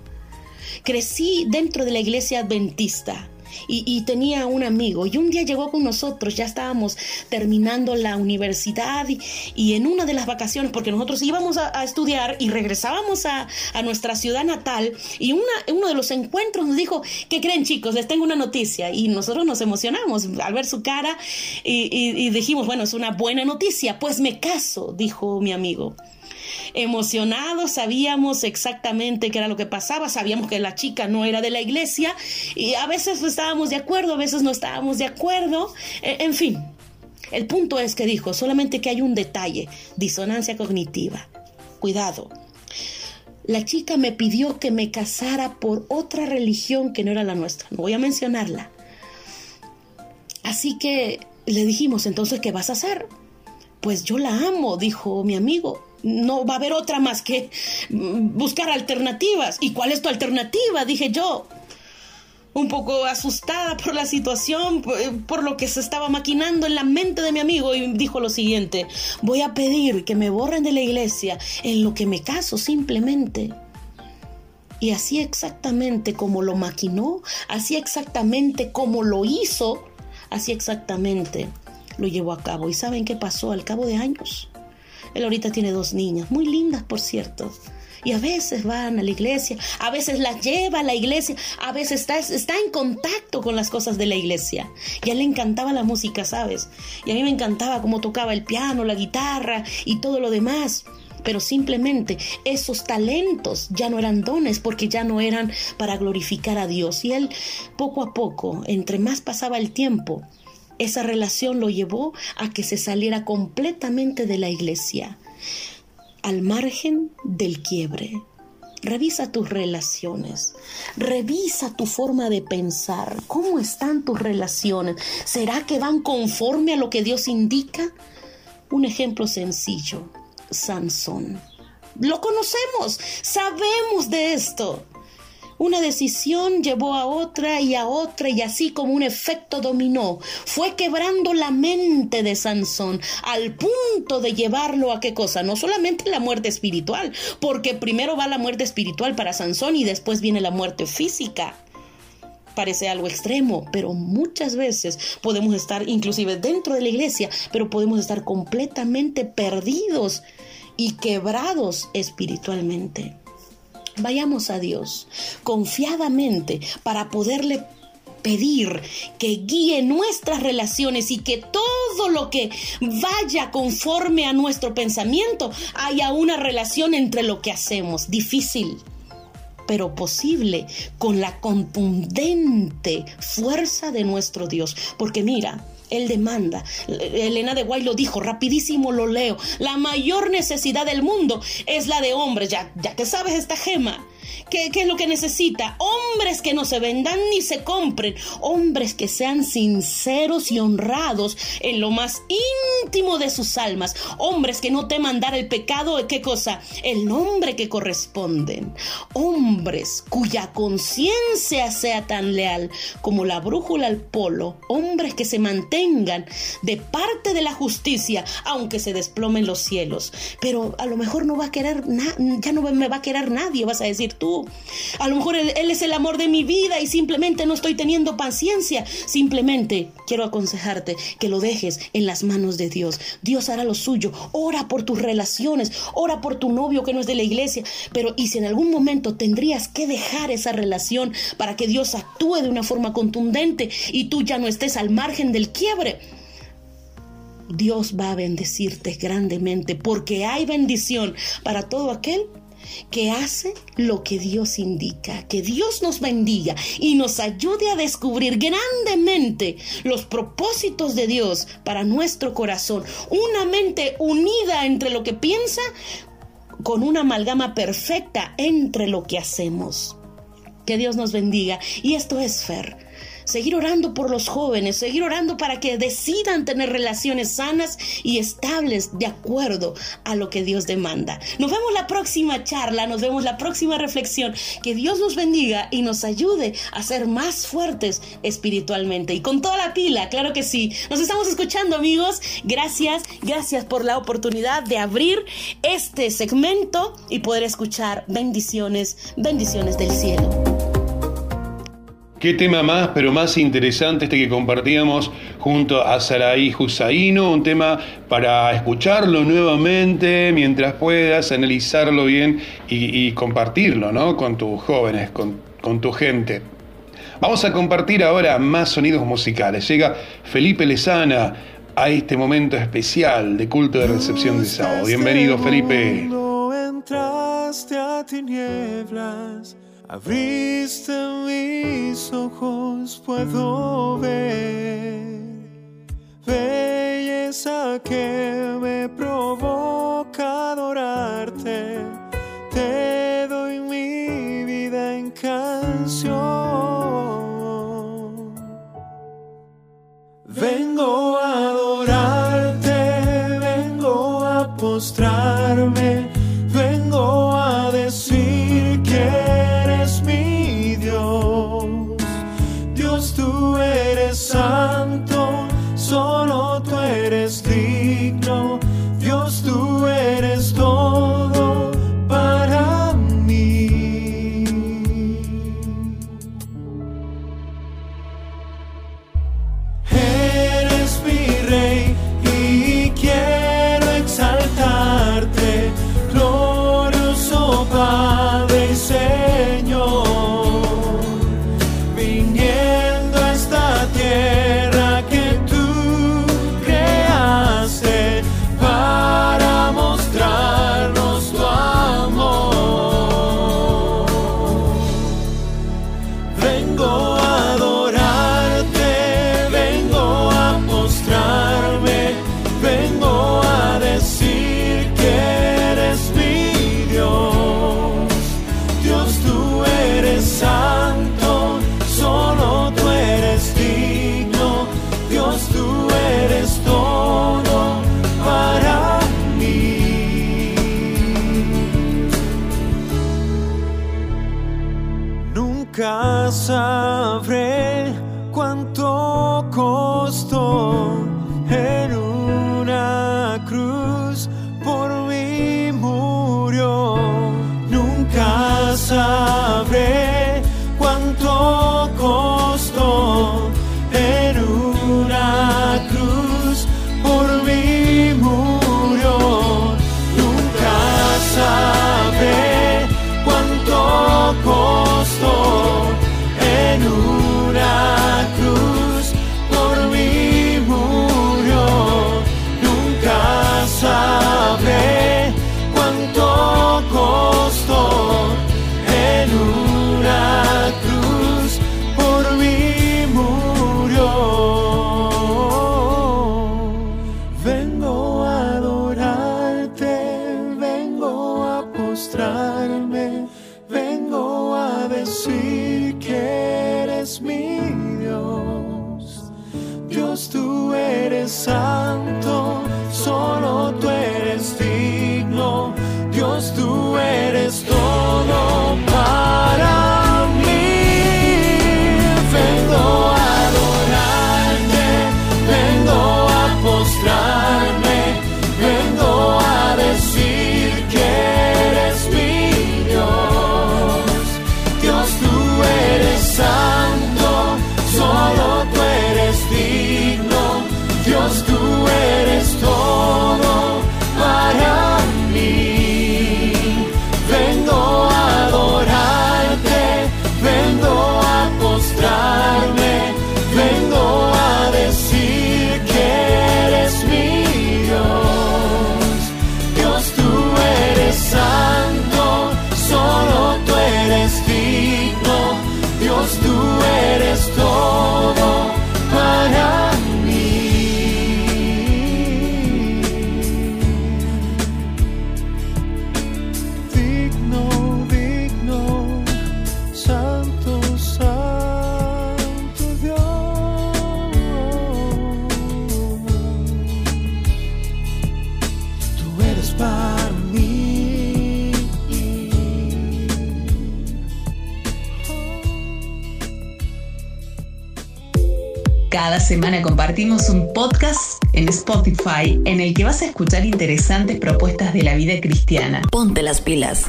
crecí dentro de la iglesia adventista y, tenía un amigo. Y un día llegó con nosotros, ya estábamos terminando la universidad y, en una de las vacaciones, porque nosotros íbamos a, estudiar y regresábamos a, nuestra ciudad natal y una, uno de los encuentros nos dijo, ¿qué creen chicos? Les tengo una noticia y nosotros nos emocionamos al ver su cara y, y dijimos, bueno, es una buena noticia, pues me caso, dijo mi amigo emocionados, sabíamos exactamente qué era lo que pasaba, sabíamos que la chica no era de la iglesia y a veces estábamos de acuerdo, a veces no estábamos de acuerdo, e, en fin. El punto es que dijo, solamente que hay un detalle, disonancia cognitiva. Cuidado. La chica me pidió que me casara por otra religión que no era la nuestra. No voy a mencionarla. Así que le dijimos, entonces, ¿qué vas a hacer? Pues yo la amo, dijo mi amigo no va a haber otra más que buscar alternativas. ¿Y cuál es tu alternativa? Dije yo, un poco asustada por la situación, por lo que se estaba maquinando en la mente de mi amigo y dijo lo siguiente, voy a pedir que me borren de la iglesia en lo que me caso simplemente. Y así exactamente como lo maquinó, así exactamente como lo hizo, así exactamente lo llevó a cabo. ¿Y saben qué pasó al cabo de años? Él ahorita tiene dos niñas, muy lindas por cierto. Y a veces van a la iglesia, a veces las lleva a la iglesia, a veces está, está en contacto con las cosas de la iglesia. Y a él le encantaba la música, ¿sabes? Y a mí me encantaba cómo tocaba el piano, la guitarra y todo lo demás pero simplemente esos talentos ya no eran dones porque ya no eran para glorificar a Dios. Y él poco a poco, entre más pasaba el tiempo, esa relación lo llevó a que se saliera completamente de la iglesia, al margen del quiebre. Revisa tus relaciones, revisa tu forma de pensar, cómo están tus relaciones, ¿será que van conforme a lo que Dios indica? Un ejemplo sencillo, Sansón. Lo conocemos, sabemos de esto. Una decisión llevó a otra y a otra y así como un efecto dominó, fue quebrando la mente de Sansón al punto de llevarlo a qué cosa, no solamente la muerte espiritual, porque primero va la muerte espiritual para Sansón y después viene la muerte física. Parece algo extremo, pero muchas veces podemos estar inclusive dentro de la iglesia, pero podemos estar completamente perdidos y quebrados espiritualmente. Vayamos a Dios confiadamente para poderle pedir que guíe nuestras relaciones y que todo lo que vaya conforme a nuestro pensamiento haya una relación entre lo que hacemos. Difícil, pero posible con la contundente fuerza de nuestro Dios. Porque mira, él demanda. Elena de Guay lo dijo, rapidísimo lo leo. La mayor necesidad del mundo es la de hombres. Ya, ya que sabes esta gema. ¿Qué, es lo que necesita? Hombres que no se vendan ni se compren. Hombres que sean sinceros y honrados en lo más íntimo de sus almas. Hombres que no teman dar el pecado, ¿qué cosa? El nombre que corresponden. Hombres cuya conciencia sea tan leal como la brújula al polo. Hombres que se mantengan de parte de la justicia, aunque se desplomen los cielos. Pero a lo mejor no va a querer, ya no me va a querer nadie, vas a decir tú. A lo mejor él, es el amor de mi vida y simplemente no estoy teniendo paciencia. Simplemente quiero aconsejarte que lo dejes en las manos de Dios. Dios hará lo suyo. Ora por tus relaciones, ora por tu novio que no es de la iglesia. Pero y si en algún momento tendrías que dejar esa relación para que Dios actúe de una forma contundente y tú ya no estés al margen del quiebre, Dios va a bendecirte grandemente porque hay bendición para todo aquel que hace lo que Dios indica. Que Dios nos bendiga y nos ayude a descubrir grandemente los propósitos de Dios para nuestro corazón. Una mente unida entre lo que piensa con una amalgama perfecta entre lo que hacemos. Que Dios nos bendiga. Y esto es Fer seguir orando por los jóvenes, seguir orando para que decidan tener relaciones sanas y estables de acuerdo a lo que Dios demanda. Nos vemos la próxima charla, nos vemos la próxima reflexión. Que Dios nos bendiga y nos ayude a ser más fuertes espiritualmente y con toda la pila, claro que sí. Nos estamos escuchando amigos. Gracias, gracias por la oportunidad de abrir este segmento y poder escuchar bendiciones, bendiciones del cielo. Qué tema más, pero más interesante este que compartíamos junto a Saraí Husaino, un tema para escucharlo nuevamente mientras puedas, analizarlo bien y, compartirlo ¿no? con tus jóvenes, con, con tu gente. Vamos a compartir ahora más sonidos musicales. Llega Felipe Lezana a este momento especial de culto de recepción de sábado. Bienvenido, Felipe. Entraste a tinieblas Abriste mis ojos, puedo ver belleza que me provoca adorarte. Te doy mi vida en canción. Vengo a adorarte, vengo a postrarme, Spotify en el que vas a escuchar interesantes propuestas de la vida cristiana. Ponte las pilas.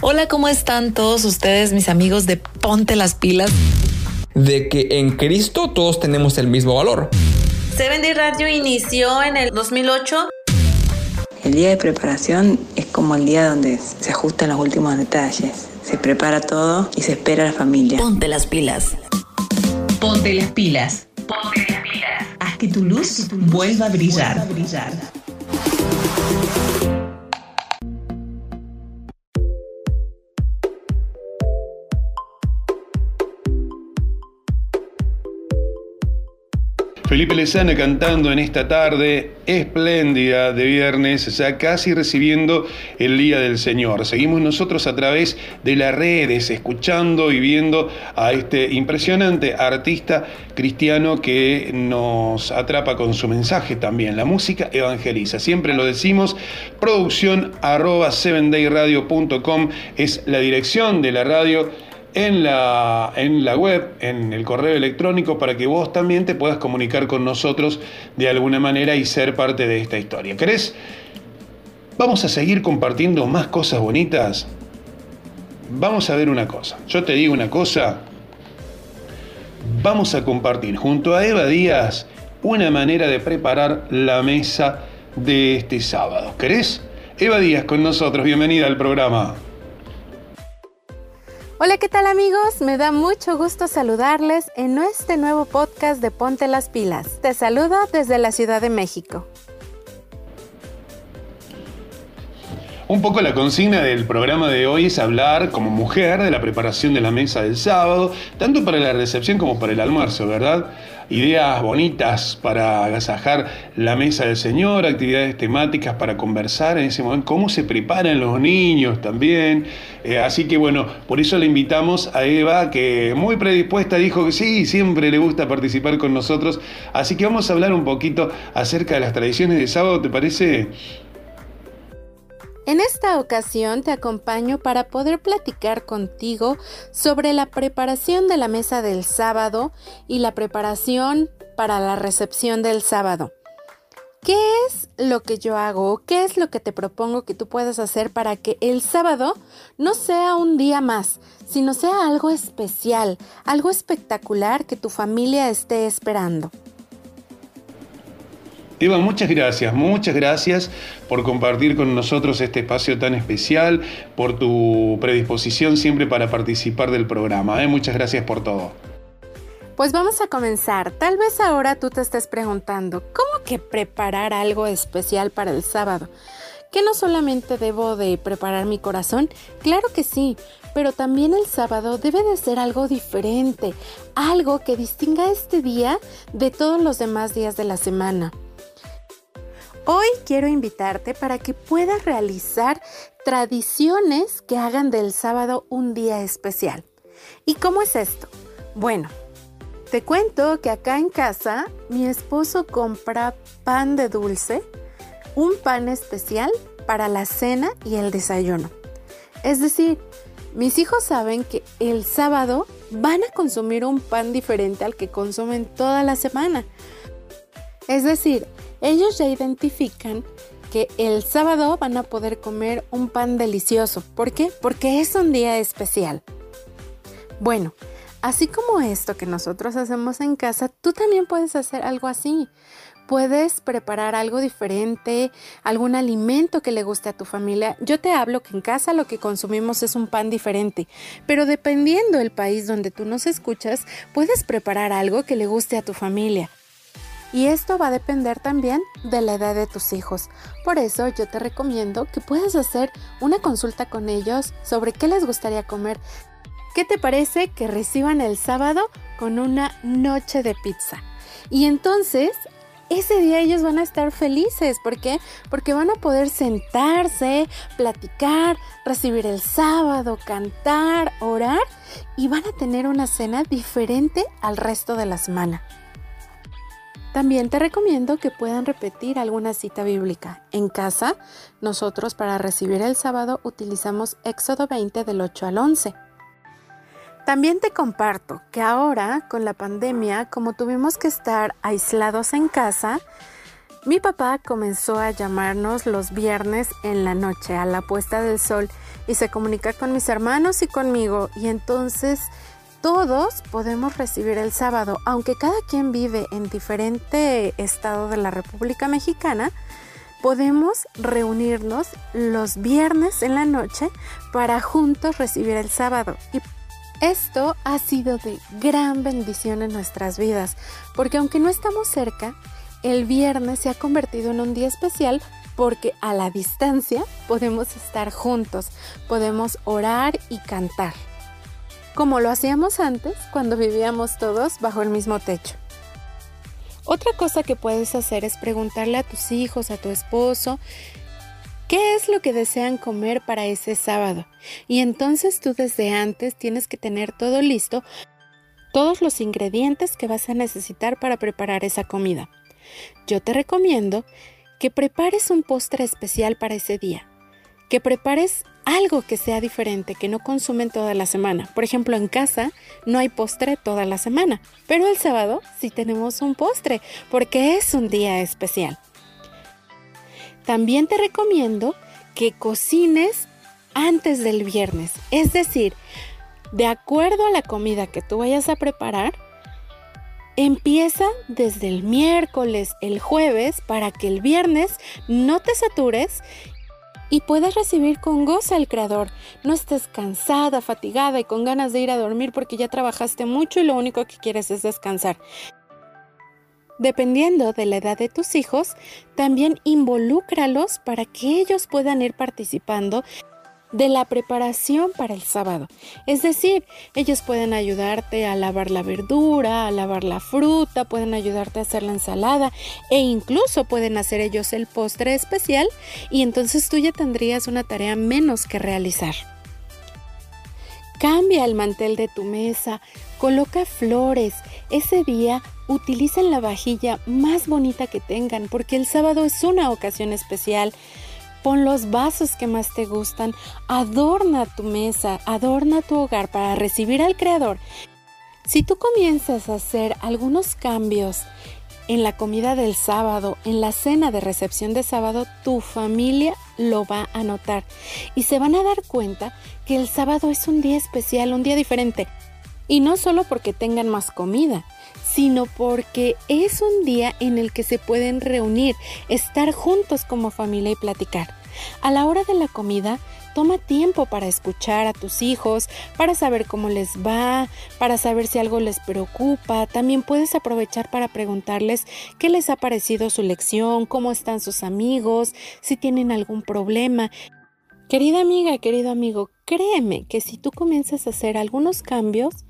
Hola, ¿cómo están todos ustedes, mis amigos de Ponte las Pilas? De que en Cristo todos tenemos el mismo valor. Seven Day Radio inició en el 2008. El día de preparación es como el día donde se ajustan los últimos detalles. Se prepara todo y se espera a la familia. Ponte las pilas. Ponte las pilas. Que tu luz vuelva a brillar. Felipe Lezana cantando en esta tarde espléndida de viernes, ya casi recibiendo el Día del Señor. Seguimos nosotros a través de las redes, escuchando y viendo a este impresionante artista cristiano que nos atrapa con su mensaje también. La música evangeliza, siempre lo decimos. Producción arroba 7dayradio.com es la dirección de la radio en la, en la web, en el correo electrónico, para que vos también te puedas comunicar con nosotros de alguna manera y ser parte de esta historia. ¿Querés? Vamos a seguir compartiendo más cosas bonitas. Vamos a ver una cosa. Yo te digo una cosa. Vamos a compartir junto a Eva Díaz una manera de preparar la mesa de este sábado. ¿Querés? Eva Díaz con nosotros, bienvenida al programa. Hola, ¿qué tal amigos? Me da mucho gusto saludarles en este nuevo podcast de Ponte las Pilas. Te saludo desde la Ciudad de México. Un poco la consigna del programa de hoy es hablar como mujer de la preparación de la mesa del sábado, tanto para la recepción como para el almuerzo, ¿verdad? Ideas bonitas para agasajar la mesa del Señor, actividades temáticas para conversar en ese momento, cómo se preparan los niños también. Eh, así que bueno, por eso le invitamos a Eva, que muy predispuesta dijo que sí, siempre le gusta participar con nosotros. Así que vamos a hablar un poquito acerca de las tradiciones de sábado, ¿te parece? En esta ocasión te acompaño para poder platicar contigo sobre la preparación de la mesa del sábado y la preparación para la recepción del sábado. ¿Qué es lo que yo hago? ¿Qué es lo que te propongo que tú puedas hacer para que el sábado no sea un día más, sino sea algo especial, algo espectacular que tu familia esté esperando? Eva, muchas gracias, muchas gracias por compartir con nosotros este espacio tan especial, por tu predisposición siempre para participar del programa. ¿eh? Muchas gracias por todo. Pues vamos a comenzar. Tal vez ahora tú te estés preguntando, ¿cómo que preparar algo especial para el sábado? ¿Que no solamente debo de preparar mi corazón? Claro que sí, pero también el sábado debe de ser algo diferente, algo que distinga este día de todos los demás días de la semana. Hoy quiero invitarte para que puedas realizar tradiciones que hagan del sábado un día especial. ¿Y cómo es esto? Bueno, te cuento que acá en casa mi esposo compra pan de dulce, un pan especial para la cena y el desayuno. Es decir, mis hijos saben que el sábado van a consumir un pan diferente al que consumen toda la semana. Es decir, ellos ya identifican que el sábado van a poder comer un pan delicioso. ¿Por qué? Porque es un día especial. Bueno, así como esto que nosotros hacemos en casa, tú también puedes hacer algo así. Puedes preparar algo diferente, algún alimento que le guste a tu familia. Yo te hablo que en casa lo que consumimos es un pan diferente, pero dependiendo del país donde tú nos escuchas, puedes preparar algo que le guste a tu familia. Y esto va a depender también de la edad de tus hijos. Por eso yo te recomiendo que puedas hacer una consulta con ellos sobre qué les gustaría comer. ¿Qué te parece que reciban el sábado con una noche de pizza? Y entonces ese día ellos van a estar felices. ¿Por qué? Porque van a poder sentarse, platicar, recibir el sábado, cantar, orar y van a tener una cena diferente al resto de la semana. También te recomiendo que puedan repetir alguna cita bíblica. En casa, nosotros para recibir el sábado utilizamos Éxodo 20 del 8 al 11. También te comparto que ahora, con la pandemia, como tuvimos que estar aislados en casa, mi papá comenzó a llamarnos los viernes en la noche a la puesta del sol y se comunica con mis hermanos y conmigo y entonces todos podemos recibir el sábado, aunque cada quien vive en diferente estado de la República Mexicana, podemos reunirnos los viernes en la noche para juntos recibir el sábado. Y esto ha sido de gran bendición en nuestras vidas, porque aunque no estamos cerca, el viernes se ha convertido en un día especial porque a la distancia podemos estar juntos, podemos orar y cantar como lo hacíamos antes cuando vivíamos todos bajo el mismo techo. Otra cosa que puedes hacer es preguntarle a tus hijos, a tu esposo, qué es lo que desean comer para ese sábado. Y entonces tú desde antes tienes que tener todo listo, todos los ingredientes que vas a necesitar para preparar esa comida. Yo te recomiendo que prepares un postre especial para ese día, que prepares algo que sea diferente, que no consumen toda la semana. Por ejemplo, en casa no hay postre toda la semana, pero el sábado sí tenemos un postre, porque es un día especial. También te recomiendo que cocines antes del viernes, es decir, de acuerdo a la comida que tú vayas a preparar, Empieza desde el miércoles, el jueves, para que el viernes no te satures y puedas recibir con gozo al Creador. No estés cansada, fatigada y con ganas de ir a dormir porque ya trabajaste mucho y lo único que quieres es descansar. Dependiendo de la edad de tus hijos, también involúcralos para que ellos puedan ir participando de la preparación para el sábado. Es decir, ellos pueden ayudarte a lavar la verdura, a lavar la fruta, pueden ayudarte a hacer la ensalada e incluso pueden hacer ellos el postre especial y entonces tú ya tendrías una tarea menos que realizar. Cambia el mantel de tu mesa, coloca flores. Ese día utilicen la vajilla más bonita que tengan porque el sábado es una ocasión especial pon los vasos que más te gustan, adorna tu mesa, adorna tu hogar para recibir al Creador. Si tú comienzas a hacer algunos cambios en la comida del sábado, en la cena de recepción de sábado, tu familia lo va a notar y se van a dar cuenta que el sábado es un día especial, un día diferente. Y no solo porque tengan más comida, sino porque es un día en el que se pueden reunir, estar juntos como familia y platicar. A la hora de la comida, toma tiempo para escuchar a tus hijos, para saber cómo les va, para saber si algo les preocupa. También puedes aprovechar para preguntarles qué les ha parecido su lección, cómo están sus amigos, si tienen algún problema. Querida amiga, querido amigo, créeme que si tú comienzas a hacer algunos cambios,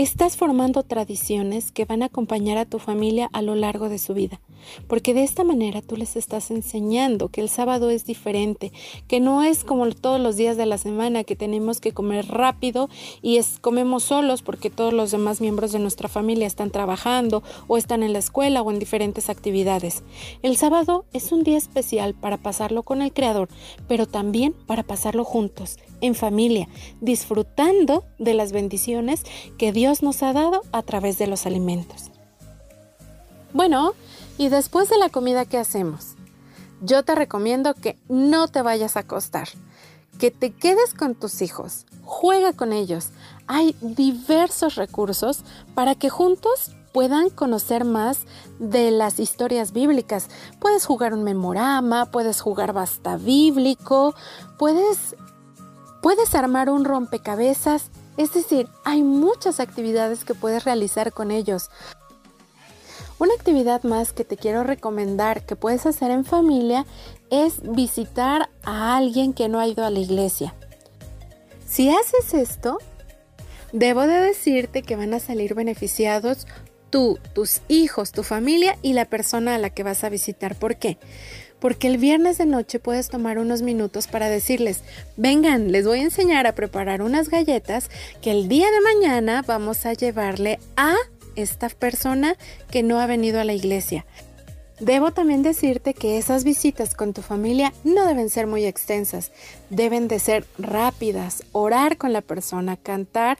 Estás formando tradiciones que van a acompañar a tu familia a lo largo de su vida, porque de esta manera tú les estás enseñando que el sábado es diferente, que no es como todos los días de la semana que tenemos que comer rápido y es, comemos solos porque todos los demás miembros de nuestra familia están trabajando o están en la escuela o en diferentes actividades. El sábado es un día especial para pasarlo con el Creador, pero también para pasarlo juntos, en familia, disfrutando de las bendiciones que Dios nos ha dado a través de los alimentos. Bueno, y después de la comida, ¿qué hacemos? Yo te recomiendo que no te vayas a acostar, que te quedes con tus hijos, juega con ellos. Hay diversos recursos para que juntos puedan conocer más de las historias bíblicas. Puedes jugar un memorama, puedes jugar basta bíblico, puedes Puedes armar un rompecabezas, es decir, hay muchas actividades que puedes realizar con ellos. Una actividad más que te quiero recomendar que puedes hacer en familia es visitar a alguien que no ha ido a la iglesia. Si haces esto, debo de decirte que van a salir beneficiados tú, tus hijos, tu familia y la persona a la que vas a visitar. ¿Por qué? porque el viernes de noche puedes tomar unos minutos para decirles, vengan, les voy a enseñar a preparar unas galletas que el día de mañana vamos a llevarle a esta persona que no ha venido a la iglesia. Debo también decirte que esas visitas con tu familia no deben ser muy extensas, deben de ser rápidas, orar con la persona, cantar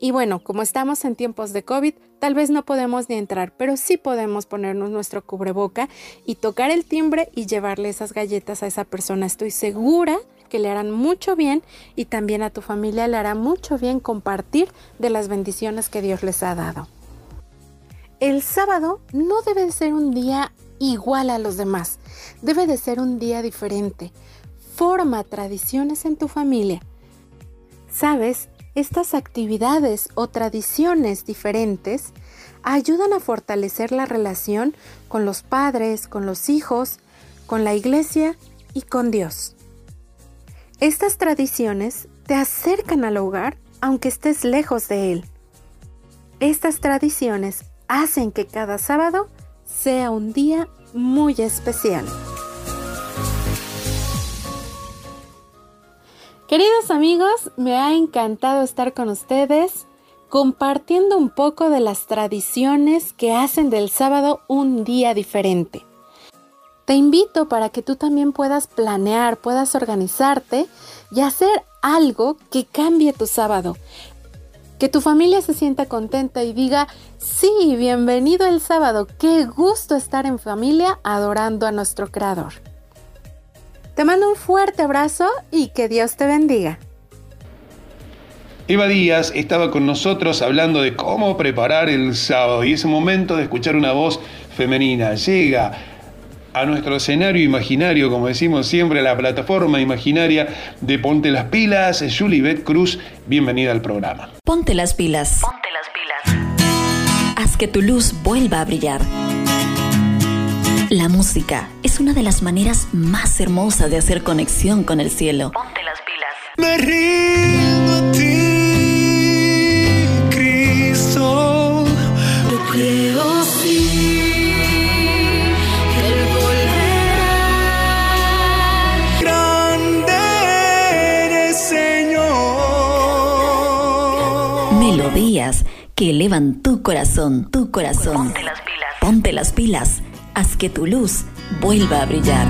y bueno, como estamos en tiempos de COVID, tal vez no podemos ni entrar, pero sí podemos ponernos nuestro cubreboca y tocar el timbre y llevarle esas galletas a esa persona. Estoy segura que le harán mucho bien y también a tu familia le hará mucho bien compartir de las bendiciones que Dios les ha dado. El sábado no debe ser un día igual a los demás. Debe de ser un día diferente. Forma tradiciones en tu familia. Sabes, estas actividades o tradiciones diferentes ayudan a fortalecer la relación con los padres, con los hijos, con la iglesia y con Dios. Estas tradiciones te acercan al hogar aunque estés lejos de él. Estas tradiciones hacen que cada sábado sea un día muy especial. Queridos amigos, me ha encantado estar con ustedes compartiendo un poco de las tradiciones que hacen del sábado un día diferente. Te invito para que tú también puedas planear, puedas organizarte y hacer algo que cambie tu sábado, que tu familia se sienta contenta y diga, sí, bienvenido el sábado, qué gusto estar en familia adorando a nuestro Creador. Te mando un fuerte abrazo y que Dios te bendiga. Eva Díaz estaba con nosotros hablando de cómo preparar el sábado y ese momento de escuchar una voz femenina llega a nuestro escenario imaginario, como decimos siempre, la plataforma imaginaria de Ponte las Pilas. Julie Cruz, bienvenida al programa. Ponte las pilas. Ponte las pilas. Haz que tu luz vuelva a brillar. La música es una de las maneras más hermosas de hacer conexión con el cielo. Ponte las pilas. Me rindo a ti, que elevan tu corazón, tu corazón. Ponte las pilas. Ponte las pilas. Haz que tu luz vuelva a brillar.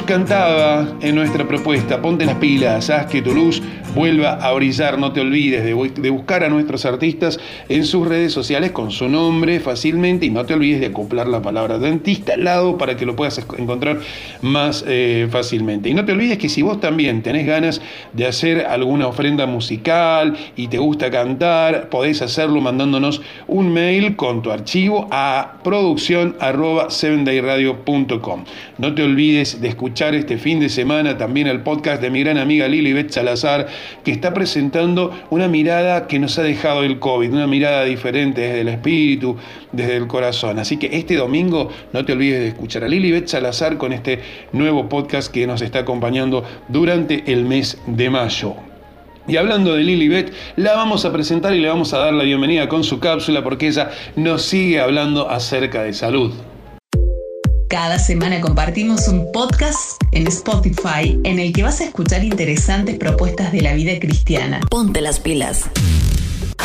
Cantaba en nuestra propuesta, ponte las pilas, haz que tu luz vuelva a brillar, no te olvides de, buscar a nuestros artistas en sus redes sociales con su nombre fácilmente y no te olvides de acoplar la palabra dentista al lado para que lo puedas encontrar más eh, fácilmente. Y no te olvides que si vos también tenés ganas de hacer alguna ofrenda musical y te gusta cantar, podés hacerlo mandándonos un mail con tu archivo a producción arroba No te olvides de escuchar este fin de semana también el podcast de mi gran amiga Lili Beth Salazar, que está presentando una mirada que nos ha dejado el COVID, una mirada diferente desde el espíritu, desde el corazón. Así que este domingo no te olvides de escuchar a Lili Beth Salazar con este nuevo podcast que nos está acompañando durante el mes de mayo. Y hablando de Lilibet, la vamos a presentar y le vamos a dar la bienvenida con su cápsula porque ella nos sigue hablando acerca de salud. Cada semana compartimos un podcast en Spotify en el que vas a escuchar interesantes propuestas de la vida cristiana. Ponte las pilas.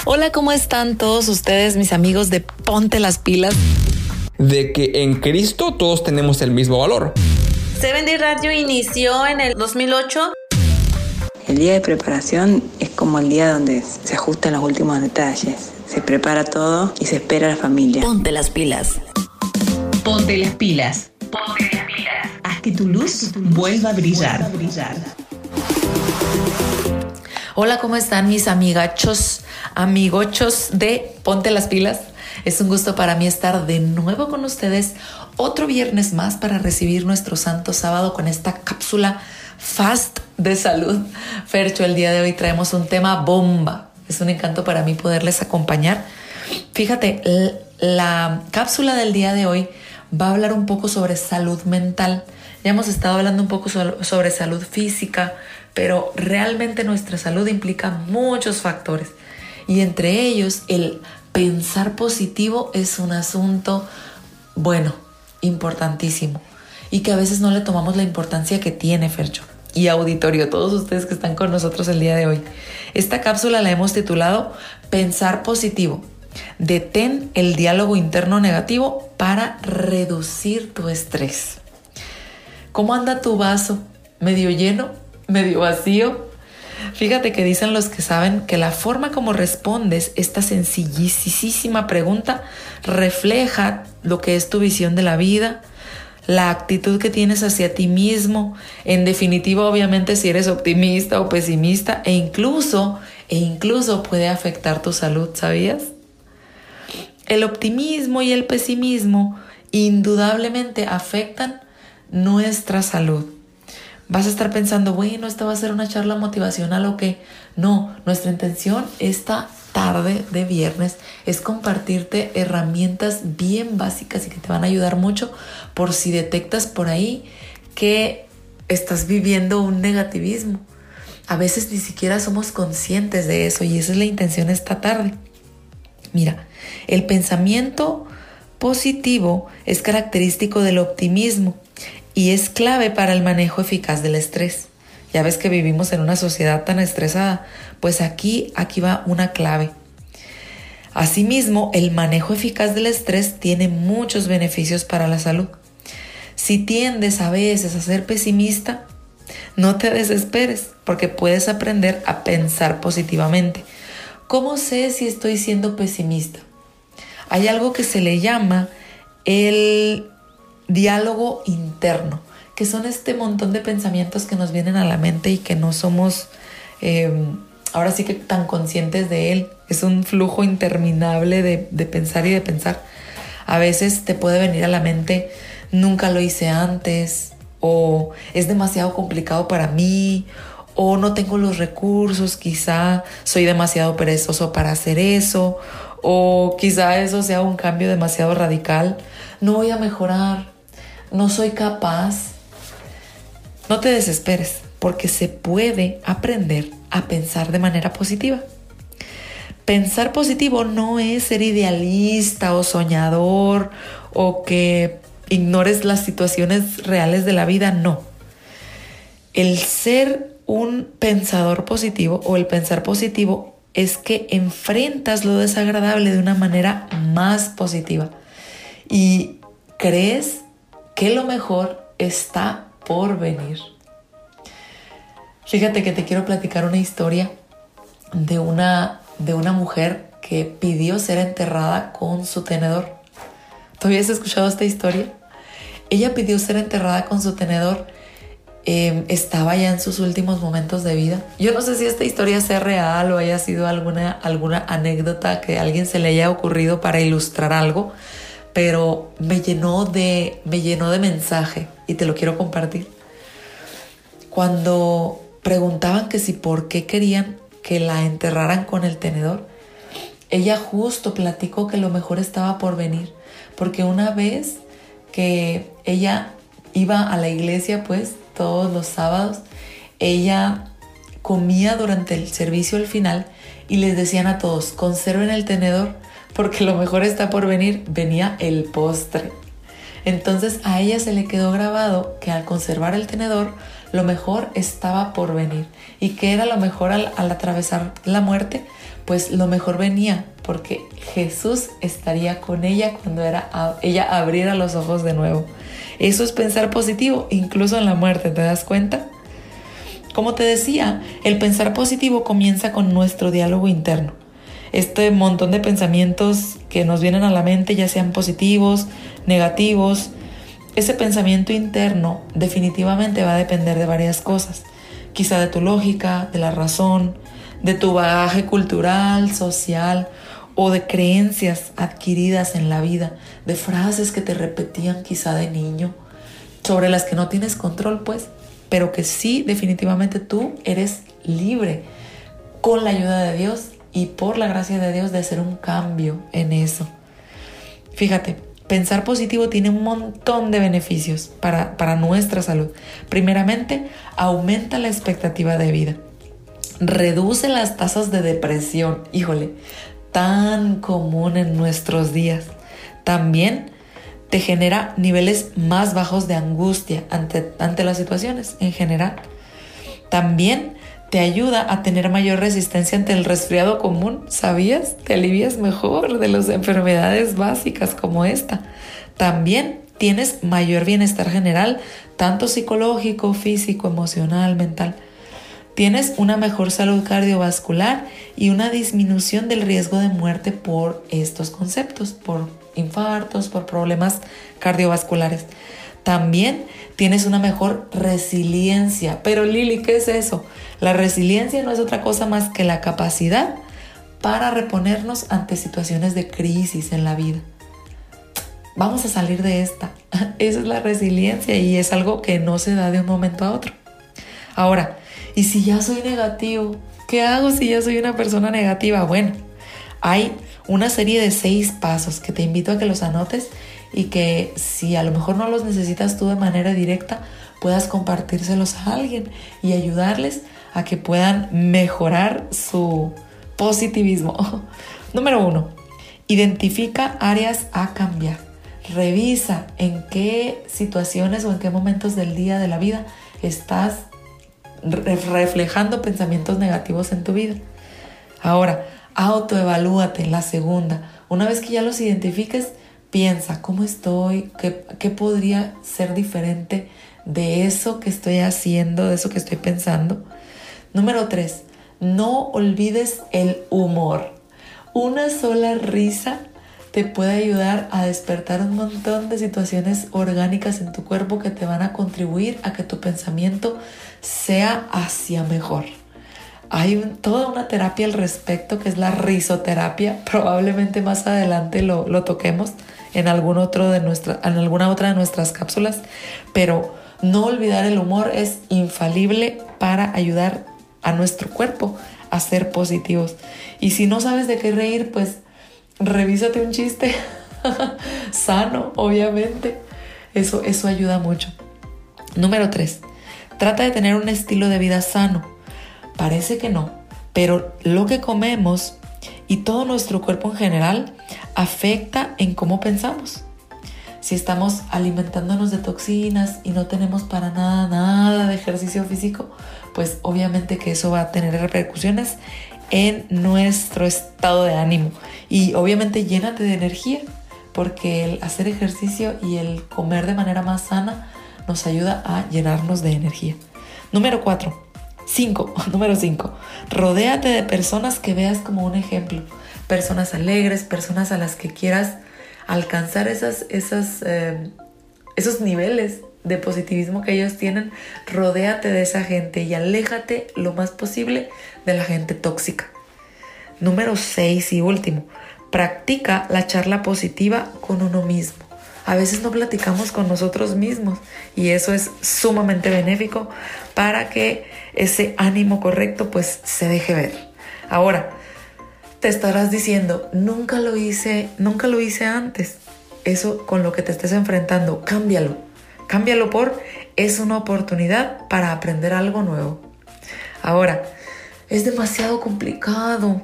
Hola, ¿cómo están todos ustedes, mis amigos de Ponte las pilas? De que en Cristo todos tenemos el mismo valor. Seven Day Radio inició en el 2008. El día de preparación es como el día donde se ajustan los últimos detalles. Se prepara todo y se espera a la familia. Ponte las pilas. Ponte las pilas. Ponte las pilas. Haz que tu luz vuelva a brillar. Hola, ¿cómo están mis amigachos, amigochos de Ponte las pilas? Es un gusto para mí estar de nuevo con ustedes otro viernes más para recibir nuestro santo sábado con esta cápsula fast de salud. Fercho, el día de hoy traemos un tema bomba. Es un encanto para mí poderles acompañar. Fíjate, la cápsula del día de hoy va a hablar un poco sobre salud mental. Ya hemos estado hablando un poco sobre salud física, pero realmente nuestra salud implica muchos factores y entre ellos el pensar positivo es un asunto, bueno, importantísimo y que a veces no le tomamos la importancia que tiene, Fercho. Y auditorio, todos ustedes que están con nosotros el día de hoy. Esta cápsula la hemos titulado Pensar positivo Detén el diálogo interno negativo para reducir tu estrés. ¿Cómo anda tu vaso? ¿Medio lleno? ¿Medio vacío? Fíjate que dicen los que saben que la forma como respondes esta sencillísima pregunta refleja lo que es tu visión de la vida, la actitud que tienes hacia ti mismo, en definitiva obviamente si eres optimista o pesimista e incluso e incluso puede afectar tu salud, ¿sabías? El optimismo y el pesimismo indudablemente afectan nuestra salud. Vas a estar pensando, bueno, esta va a ser una charla motivacional o qué. No, nuestra intención esta tarde de viernes es compartirte herramientas bien básicas y que te van a ayudar mucho por si detectas por ahí que estás viviendo un negativismo. A veces ni siquiera somos conscientes de eso y esa es la intención esta tarde. Mira, el pensamiento positivo es característico del optimismo y es clave para el manejo eficaz del estrés. Ya ves que vivimos en una sociedad tan estresada, pues aquí, aquí va una clave. Asimismo, el manejo eficaz del estrés tiene muchos beneficios para la salud. Si tiendes a veces a ser pesimista, no te desesperes porque puedes aprender a pensar positivamente. ¿Cómo sé si estoy siendo pesimista? Hay algo que se le llama el diálogo interno, que son este montón de pensamientos que nos vienen a la mente y que no somos em, ahora sí que tan conscientes de él. Es un flujo interminable de, de pensar y de pensar. A veces te puede venir a la mente, nunca lo hice antes, o es demasiado complicado para mí, o no tengo los recursos, quizá soy demasiado perezoso para hacer eso, o quizá eso sea un cambio demasiado radical, no voy a mejorar, no soy capaz. No te desesperes, porque se puede aprender a pensar de manera positiva. Pensar positivo no es ser idealista o soñador o que ignores las situaciones reales de la vida, no. El ser un pensador positivo o el pensar positivo es que enfrentas lo desagradable de una manera más positiva y crees que lo mejor está por venir. Fíjate que te quiero platicar una historia de una, de una mujer que pidió ser enterrada con su tenedor. ¿Tú habías escuchado esta historia? Ella pidió ser enterrada con su tenedor. Em, estaba ya en sus últimos momentos de vida. Yo no sé si esta historia sea real o haya sido alguna, alguna anécdota que alguien se le haya ocurrido para ilustrar algo, pero me llenó de, me llenó de mensaje y te lo quiero compartir. Cuando preguntaban que si por qué querían que la enterraran con el tenedor, ella justo platicó que lo mejor estaba por venir, porque una vez que ella iba a la iglesia, pues todos los sábados, ella comía durante el servicio al final y les decían a todos, conserven el tenedor porque lo mejor está por venir, venía el postre. Entonces a ella se le quedó grabado que al conservar el tenedor, lo mejor estaba por venir. ¿Y que era lo mejor al, al atravesar la muerte? Pues lo mejor venía porque Jesús estaría con ella cuando era ella abriera los ojos de nuevo. Eso es pensar positivo, incluso en la muerte, ¿te das cuenta? Como te decía, el pensar positivo comienza con nuestro diálogo interno. Este montón de pensamientos que nos vienen a la mente, ya sean positivos, negativos, ese pensamiento interno definitivamente va a depender de varias cosas. Quizá de tu lógica, de la razón, de tu bagaje cultural, social o de creencias adquiridas en la vida, de frases que te repetían quizá de niño, sobre las que no tienes control, pues, pero que sí definitivamente tú eres libre con la ayuda de Dios y por la gracia de Dios de hacer un cambio en eso. Fíjate, pensar positivo tiene un montón de beneficios para, para nuestra salud. Primeramente, aumenta la expectativa de vida reduce las tasas de depresión. Híjole, tan común en nuestros días. También te genera niveles más bajos de angustia ante, ante las situaciones en general. También te ayuda a tener mayor resistencia ante el resfriado común, ¿sabías? Te alivias mejor de las enfermedades básicas como esta. También tienes mayor bienestar general, tanto psicológico, físico, emocional, mental tienes una mejor salud cardiovascular y una disminución del riesgo de muerte por estos conceptos, por infartos, por problemas cardiovasculares. También tienes una mejor resiliencia. Pero Lili, ¿qué es eso? La resiliencia no es otra cosa más que la capacidad para reponernos ante situaciones de crisis en la vida. Vamos a salir de esta. Esa es la resiliencia y es algo que no se da de un momento a otro. Ahora, ¿Y si ya soy negativo? ¿Qué hago si ya soy una persona negativa? Bueno, hay una serie de seis pasos que te invito a que los anotes y que si a lo mejor no los necesitas tú de manera directa, puedas compartírselos a alguien y ayudarles a que puedan mejorar su positivismo. Número uno, identifica áreas a cambiar. Revisa en qué situaciones o en qué momentos del día de la vida estás reflejando pensamientos negativos en tu vida. Ahora, autoevalúate, la segunda. Una vez que ya los identifiques, piensa, ¿cómo estoy? ¿Qué, ¿Qué, podría ser diferente de eso que estoy haciendo, de eso que estoy pensando? Número tres, no olvides el humor. Una sola risa te puede ayudar a despertar un montón de situaciones orgánicas en tu cuerpo que te van a contribuir a que tu pensamiento sea hacia mejor. Hay toda una terapia al respecto que es la risoterapia. Probablemente más adelante lo, toquemos en, algún otro de en alguna otra de nuestras cápsulas. Pero no olvidar el humor es infalible para ayudar a nuestro cuerpo a ser positivos. Y si no sabes de qué reír, pues revísate un chiste sano, obviamente. Eso, eso ayuda mucho. Número 3. Trata de tener un estilo de vida sano. Parece que no, pero lo que comemos y todo nuestro cuerpo en general afecta en cómo pensamos. Si estamos alimentándonos de toxinas y no tenemos para nada nada de ejercicio físico, pues obviamente que eso va a tener repercusiones en nuestro estado de ánimo y obviamente llénate de energía porque el hacer ejercicio y el comer de manera más sana nos ayuda a llenarnos de energía. Número 4. 5. Número 5. Rodéate de personas que veas como un ejemplo. Personas alegres, personas a las que quieras alcanzar esas, esas, eh, esos niveles de positivismo que ellos tienen. Rodéate de esa gente y aléjate lo más posible de la gente tóxica. Número 6 y último. Practica la charla positiva con uno mismo. A veces no platicamos con nosotros mismos y eso es sumamente benéfico para que ese ánimo correcto pues se deje ver. Ahora, te estarás diciendo, nunca lo hice, nunca lo hice antes. Eso con lo que te estés enfrentando, cámbialo. Cámbialo por es una oportunidad para aprender algo nuevo. Ahora, es demasiado complicado.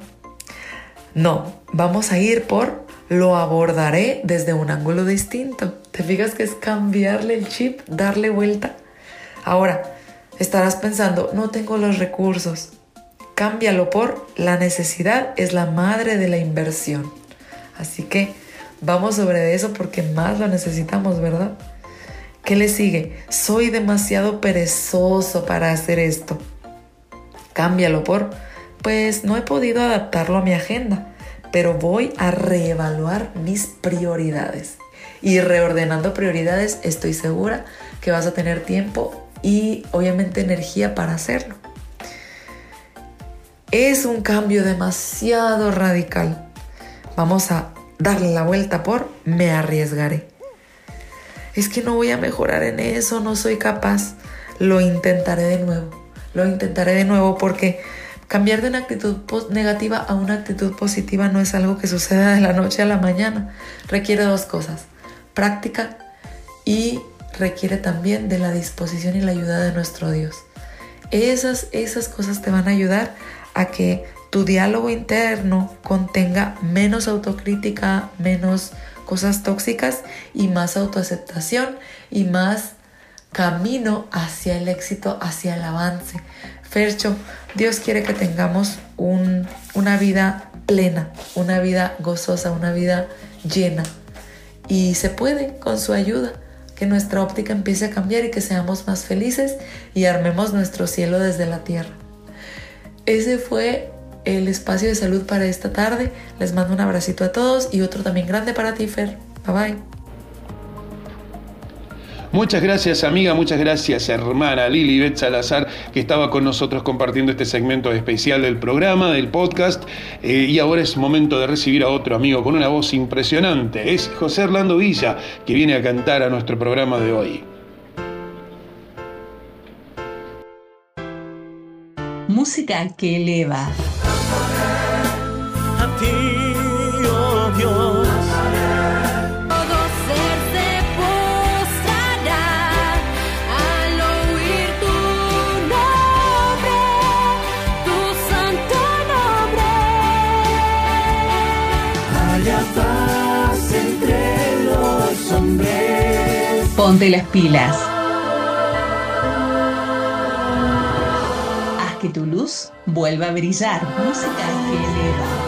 No, vamos a ir por lo abordaré desde un ángulo distinto. ¿Te fijas que es cambiarle el chip, darle vuelta? Ahora, estarás pensando, no tengo los recursos. Cámbialo por la necesidad es la madre de la inversión. Así que vamos sobre eso porque más lo necesitamos, ¿verdad? ¿Qué le sigue? Soy demasiado perezoso para hacer esto. Cámbialo por, pues no he podido adaptarlo a mi agenda, pero voy a reevaluar mis prioridades. Y reordenando prioridades, estoy segura que vas a tener tiempo y obviamente energía para hacerlo. Es un cambio demasiado radical. Vamos a darle la vuelta por me arriesgaré. Es que no voy a mejorar en eso, no soy capaz. Lo intentaré de nuevo. Lo intentaré de nuevo porque cambiar de una actitud negativa a una actitud positiva no es algo que suceda de la noche a la mañana. Requiere dos cosas. Práctica y requiere también de la disposición y la ayuda de nuestro Dios. Esas, esas cosas te van a ayudar a que tu diálogo interno contenga menos autocrítica, menos cosas tóxicas y más autoaceptación y más camino hacia el éxito, hacia el avance. Fercho, Dios quiere que tengamos una vida plena, una vida gozosa, una vida llena. Y se puede con su ayuda que nuestra óptica empiece a cambiar y que seamos más felices y armemos nuestro cielo desde la tierra. Ese fue el espacio de salud para esta tarde. Les mando un abracito a todos y otro también grande para ti, Fer. Bye bye. Muchas gracias amiga, muchas gracias hermana Lili Bet Salazar que estaba con nosotros compartiendo este segmento especial del programa, del podcast. Eh, y ahora es momento de recibir a otro amigo con una voz impresionante. Es José Orlando Villa que viene a cantar a nuestro programa de hoy. música que eleva. A ti, paz entre los hombres. Ponte las pilas. que tu luz vuelva a brillar. Música que eleva.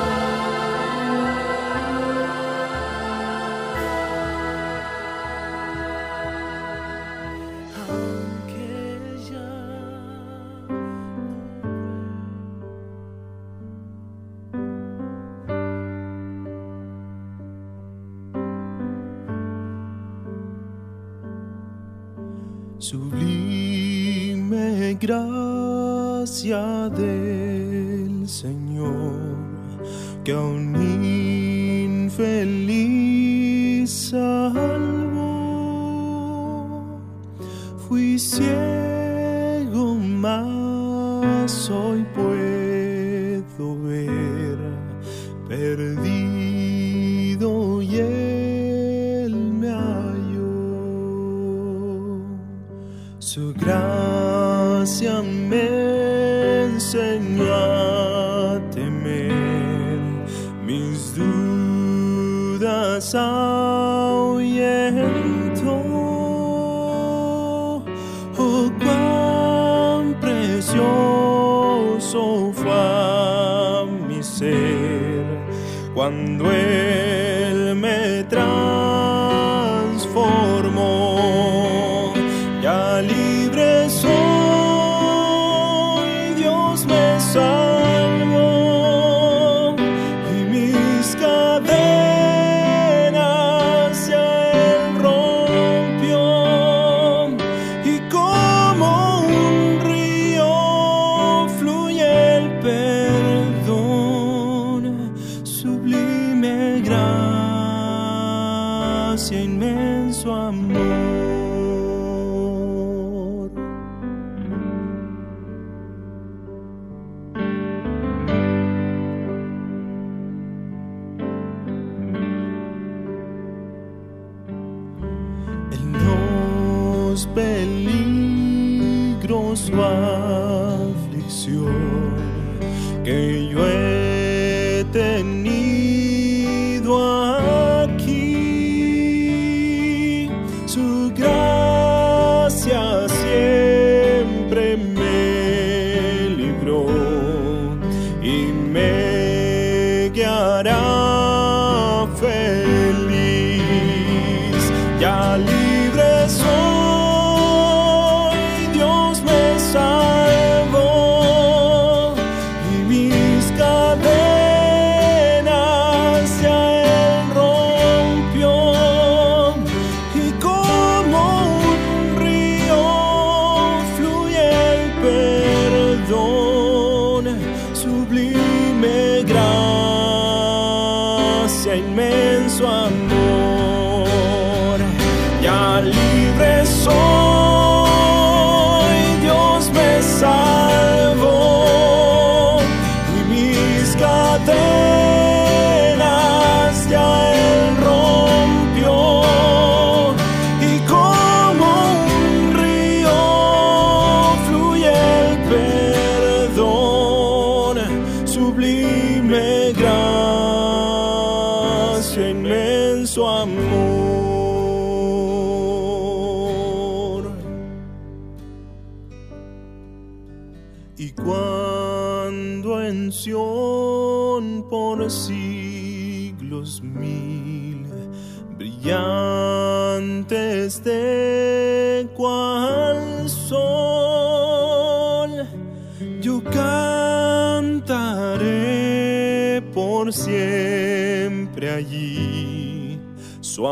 Gracia del Señor que a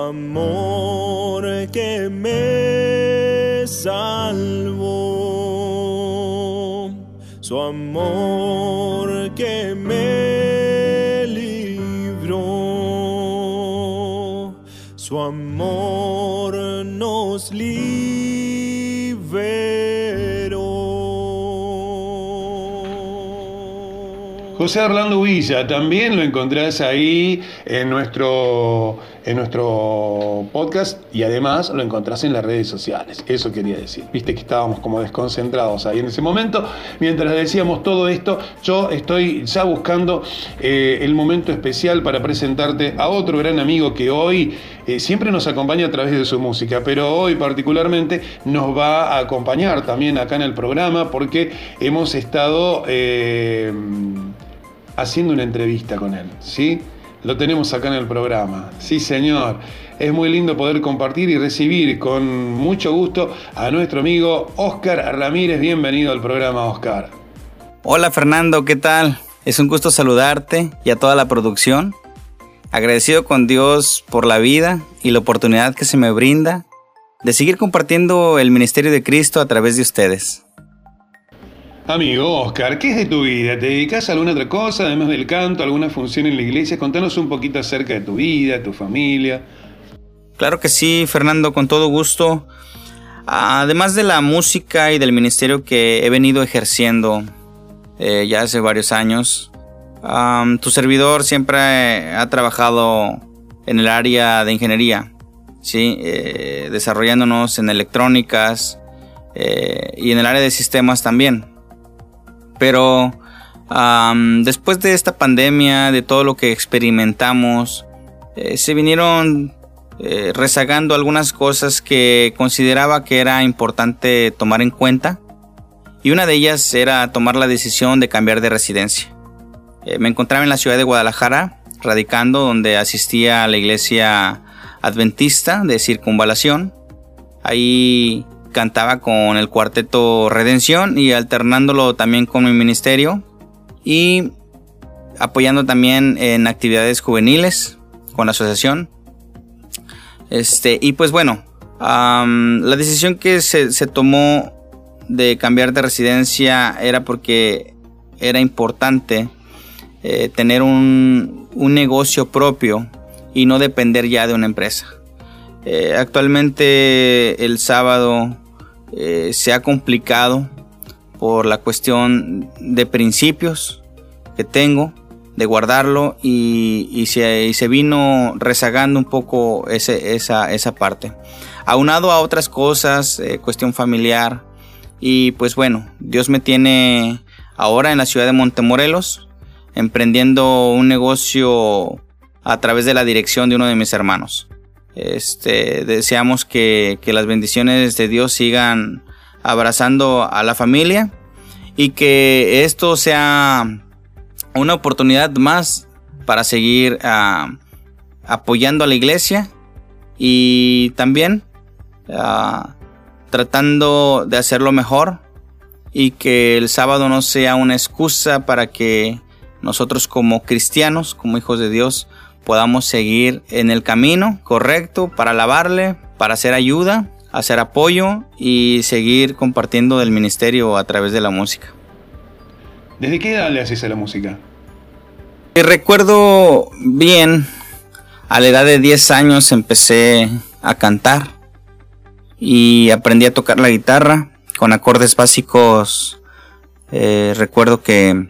amor que me salvó, su amor que me libró, su amor nos liberó. José Orlando Villa, también lo encontrás ahí en nuestro, en nuestro podcast y además lo encontrás en las redes sociales. Eso quería decir. Viste que estábamos como desconcentrados ahí en ese momento. Mientras decíamos todo esto, yo estoy ya buscando eh, el momento especial para presentarte a otro gran amigo que hoy eh, siempre nos acompaña a través de su música, pero hoy particularmente nos va a acompañar también acá en el programa porque hemos estado eh, haciendo una entrevista con él, ¿sí? Lo tenemos acá en el programa, sí señor. Es muy lindo poder compartir y recibir con mucho gusto a nuestro amigo Oscar Ramírez. Bienvenido al programa, Oscar. Hola Fernando, ¿qué tal? Es un gusto saludarte y a toda la producción. Agradecido con Dios por la vida y la oportunidad que se me brinda de seguir compartiendo el ministerio de Cristo a través de ustedes. Amigo Oscar, ¿qué es de tu vida? ¿Te dedicas a alguna otra cosa, además del canto, alguna función en la iglesia? Contanos un poquito acerca de tu vida, tu familia. Claro que sí, Fernando, con todo gusto. Además de la música y del ministerio que he venido ejerciendo eh, ya hace varios años, um, tu servidor siempre ha trabajado en el área de ingeniería, ¿sí? Eh, desarrollándonos en electrónicas eh, y en el área de sistemas también. Pero después de esta pandemia, de todo lo que experimentamos, eh, se vinieron eh, rezagando algunas cosas que consideraba que era importante tomar en cuenta. Y una de ellas era tomar la decisión de cambiar de residencia. Eh, me encontraba en la ciudad de Guadalajara, radicando, donde asistía a la iglesia adventista de circunvalación. Ahí cantaba con el cuarteto Redención y alternándolo también con mi ministerio y apoyando también en actividades juveniles con la asociación. Este, y pues bueno, la decisión que se, se, tomó de cambiar de residencia era porque era importante eh, tener un, un negocio propio y no depender ya de una empresa. Eh, actualmente el sábado eh, se ha complicado por la cuestión de principios que tengo de guardarlo y, se, vino rezagando un poco esa, esa, parte. Aunado a otras cosas, eh, cuestión familiar y pues bueno, Dios me tiene ahora en la ciudad de Montemorelos, emprendiendo un negocio a través de la dirección de uno de mis hermanos. Este, deseamos que, las bendiciones de Dios sigan abrazando a la familia y que esto sea una oportunidad más para seguir ah, apoyando a la iglesia y también ah, tratando de hacerlo mejor y que el sábado no sea una excusa para que nosotros como cristianos, como hijos de Dios, podamos seguir en el camino correcto para alabarle, para hacer ayuda, hacer apoyo y seguir compartiendo del ministerio a través de la música. ¿Desde qué edad le haces a la música? Recuerdo bien, a la edad de 10 años empecé a cantar y aprendí a tocar la guitarra con acordes básicos. Eh, recuerdo que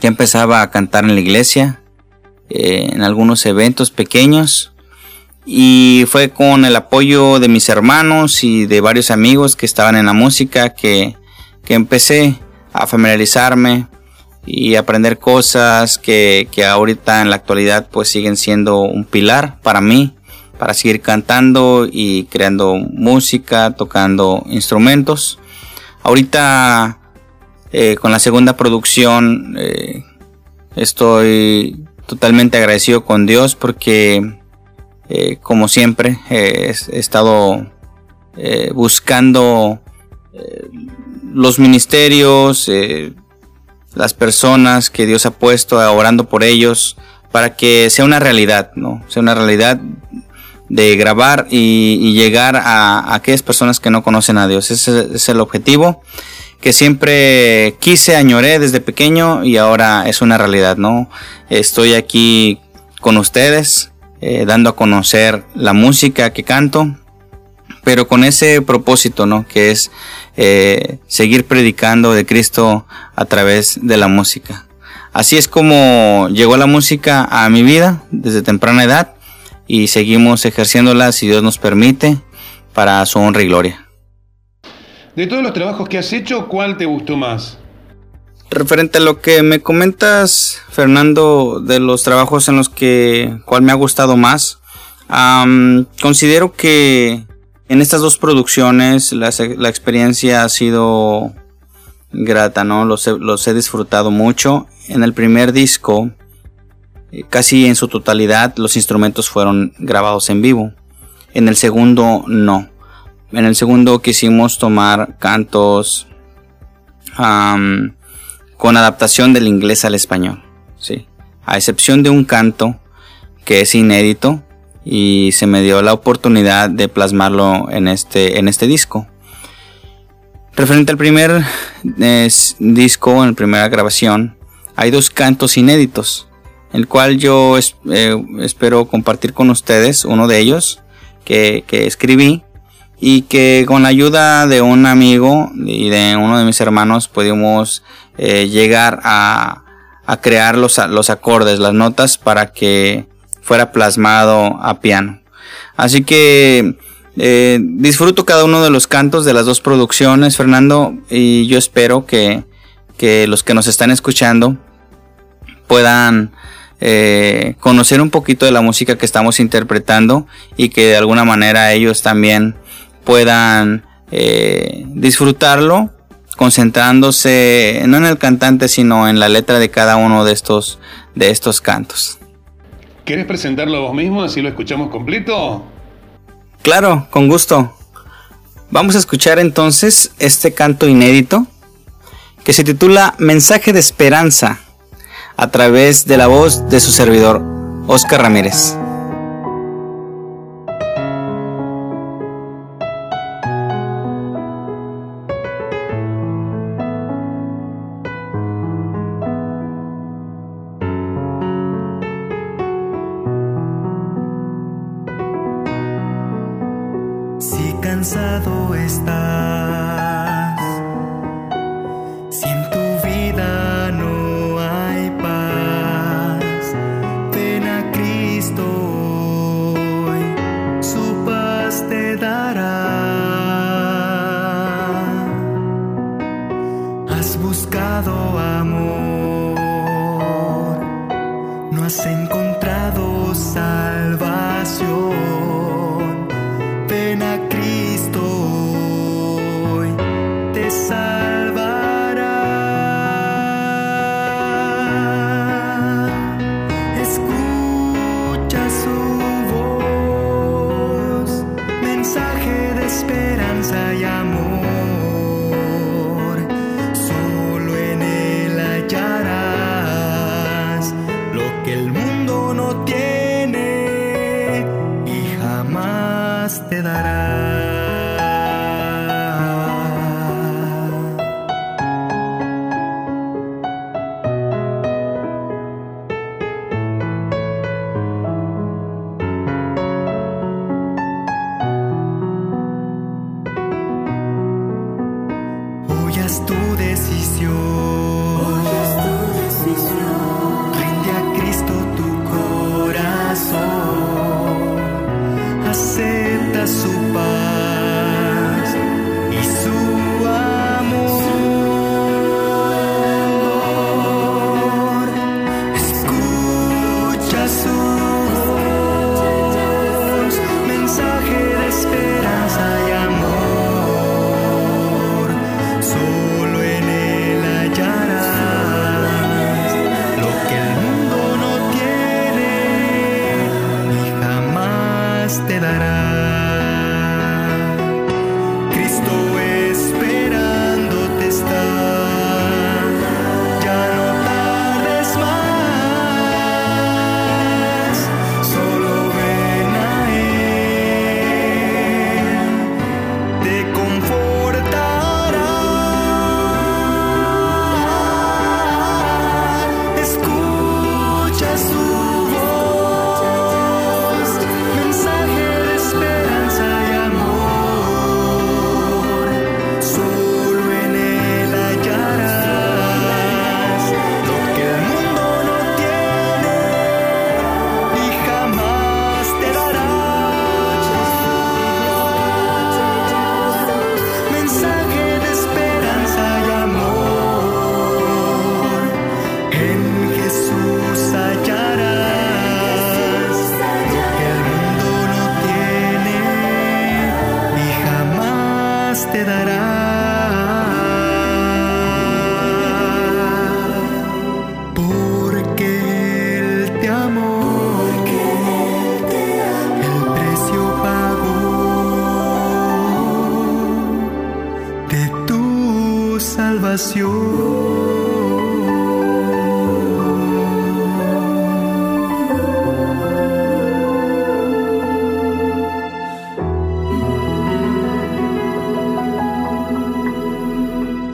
ya empezaba a cantar en la iglesia, eh, en algunos eventos pequeños y fue con el apoyo de mis hermanos y de varios amigos que estaban en la música que, que empecé a familiarizarme y aprender cosas que, que ahorita en la actualidad pues siguen siendo un pilar para mí, para seguir cantando y creando música, tocando instrumentos. Ahorita eh, con la segunda producción eh, estoy totalmente agradecido con Dios porque eh, como siempre he estado buscando los ministerios, las personas que Dios ha puesto orando por ellos para que sea una realidad, ¿no? Sea una realidad de grabar y, llegar a, aquellas personas que no conocen a Dios. Ese es el objetivo que siempre quise, añoré desde pequeño y ahora es una realidad, ¿no? Estoy aquí con ustedes, eh, dando a conocer la música que canto, pero con ese propósito, ¿no? Que es eh, seguir predicando de Cristo a través de la música. Así es como llegó la música a mi vida desde temprana edad y seguimos ejerciéndola si Dios nos permite para su honra y gloria. De todos los trabajos que has hecho, ¿cuál te gustó más? Referente a lo que me comentas, Fernando, de los trabajos en los que cuál me ha gustado más, considero que en estas dos producciones la, experiencia ha sido grata, ¿no? Los he, disfrutado mucho. En el primer disco, eh, casi en su totalidad, los instrumentos fueron grabados en vivo. En el segundo, no. En el segundo quisimos tomar cantos con adaptación del inglés al español. ¿sí? A excepción de un canto que es inédito, y se me dio la oportunidad de plasmarlo en este, en este disco. Referente al primer disco, en la primera grabación, hay dos cantos inéditos, el cual yo eh, espero compartir con ustedes, uno de ellos que, escribí y que con la ayuda de un amigo y de uno de mis hermanos pudimos eh, llegar a, crear los, los acordes, las notas para que fuera plasmado a piano. Así que eh, disfruto cada uno de los cantos de las dos producciones, Fernando, y yo espero que, los que nos están escuchando puedan eh, conocer un poquito de la música que estamos interpretando y que de alguna manera ellos también puedan eh, disfrutarlo concentrándose no en el cantante sino en la letra de cada uno de estos de estos cantos. ¿Querés presentarlo vos mismo así lo escuchamos completo? Claro, con gusto. Vamos a escuchar entonces este canto inédito que se titula Mensaje de Esperanza a través de la voz de su servidor, Oscar Ramírez. Has encontrado salvación.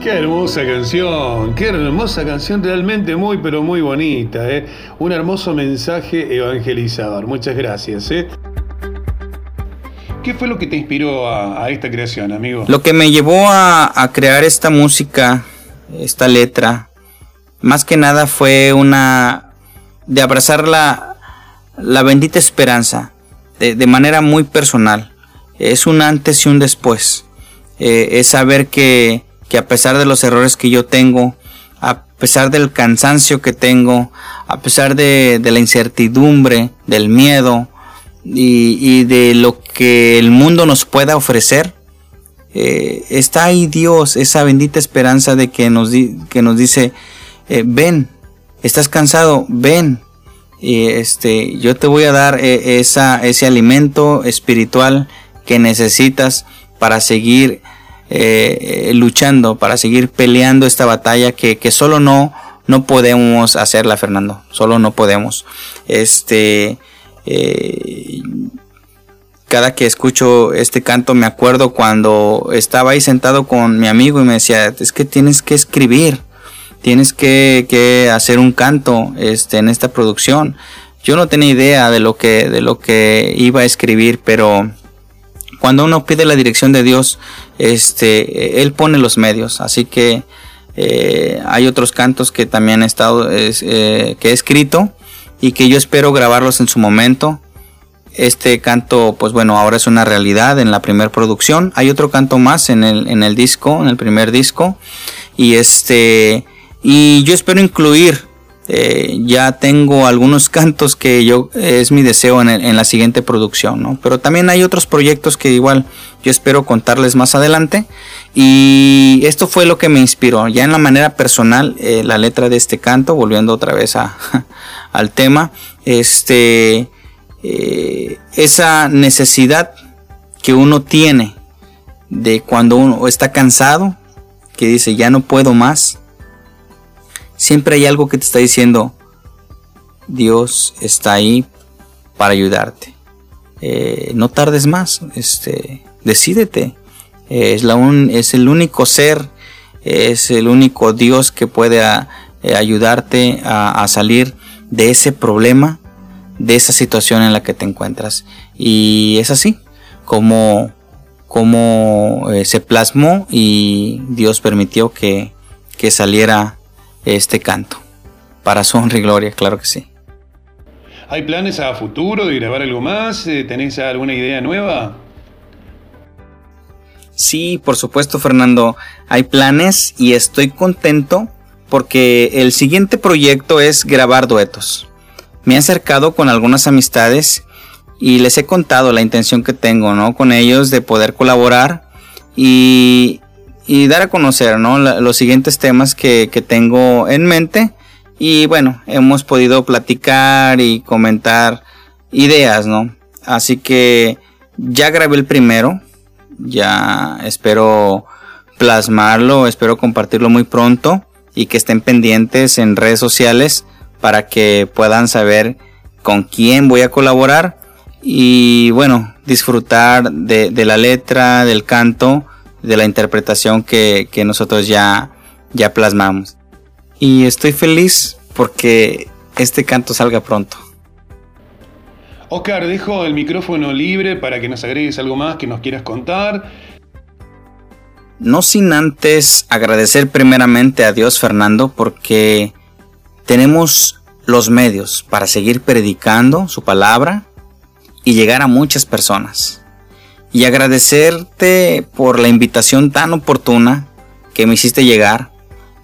Qué hermosa canción, qué hermosa canción, realmente muy pero muy bonita, ¿eh? un hermoso mensaje evangelizador. Muchas gracias. ¿eh? ¿Qué fue lo que te inspiró a, esta creación, amigo? Lo que me llevó a, crear esta música, esta letra, más que nada fue una de abrazar la, la bendita esperanza de, de manera muy personal. Es un antes y un después. Eh, es saber que, que a pesar de los errores que yo tengo, a pesar del cansancio que tengo, a pesar de, la incertidumbre, del miedo y, y de lo que el mundo nos pueda ofrecer, eh, está ahí Dios, esa bendita esperanza de que nos, di- que nos dice, eh, ven, estás cansado, ven, y este, yo te voy a dar eh, esa, ese alimento espiritual que necesitas para seguir eh, luchando, para seguir peleando esta batalla que, que solo no, no podemos hacerla, Fernando, solo no podemos. Este, eh, cada que escucho este canto me acuerdo cuando estaba ahí sentado con mi amigo y me decía, es que tienes que escribir, tienes que, que hacer un canto este, en esta producción. Yo no tenía idea de lo que, de lo que iba a escribir, pero cuando uno pide la dirección de Dios, este, Él pone los medios. Así que eh, hay otros cantos que también he estado, es, eh, que he escrito y que yo espero grabarlos en su momento. Este canto, pues bueno, ahora es una realidad en la primera producción. Hay otro canto más en el, en el disco, en el primer disco. Y este, y yo espero incluir eh, ya tengo algunos cantos que yo es mi deseo en, la siguiente producción, ¿no? Pero también hay otros proyectos que igual yo espero contarles más adelante. Y esto fue lo que me inspiró. Ya en la manera personal, eh, la letra de este canto, volviendo otra vez a, al tema, este, eh, esa necesidad que uno tiene de cuando uno está cansado, que dice ya no puedo más, siempre hay algo que te está diciendo, Dios está ahí para ayudarte. Eh, no tardes más, este, decídete. es, la es el único ser, es el único Dios que puede eh, ayudarte a, salir de ese problema, de esa situación en la que te encuentras. Y es así como, eh, se plasmó y Dios permitió que, que saliera este canto. Para su honra y gloria, claro que sí. ¿Hay planes a futuro de grabar algo más? Eh, ¿Tenés alguna idea nueva? Sí, por supuesto, Fernando. Hay planes y estoy contento porque el siguiente proyecto es grabar duetos. Me he acercado con algunas amistades y les he contado la intención que tengo, ¿no? Con ellos de poder colaborar y, y dar a conocer ¿no? los siguientes temas que, tengo en mente. Y bueno, hemos podido platicar y comentar ideas, ¿no? Así que ya grabé el primero, ya espero plasmarlo, espero compartirlo muy pronto y que estén pendientes en redes sociales para que puedan saber con quién voy a colaborar y bueno, disfrutar de, de la letra, del canto de la interpretación que, nosotros ya, ya plasmamos. Y estoy feliz porque este canto salga pronto. Oscar, dejo el micrófono libre para que nos agregues algo más que nos quieras contar. No sin antes agradecer primeramente a Dios Fernando porque tenemos los medios para seguir predicando su palabra y llegar a muchas personas y agradecerte por la invitación tan oportuna que me hiciste llegar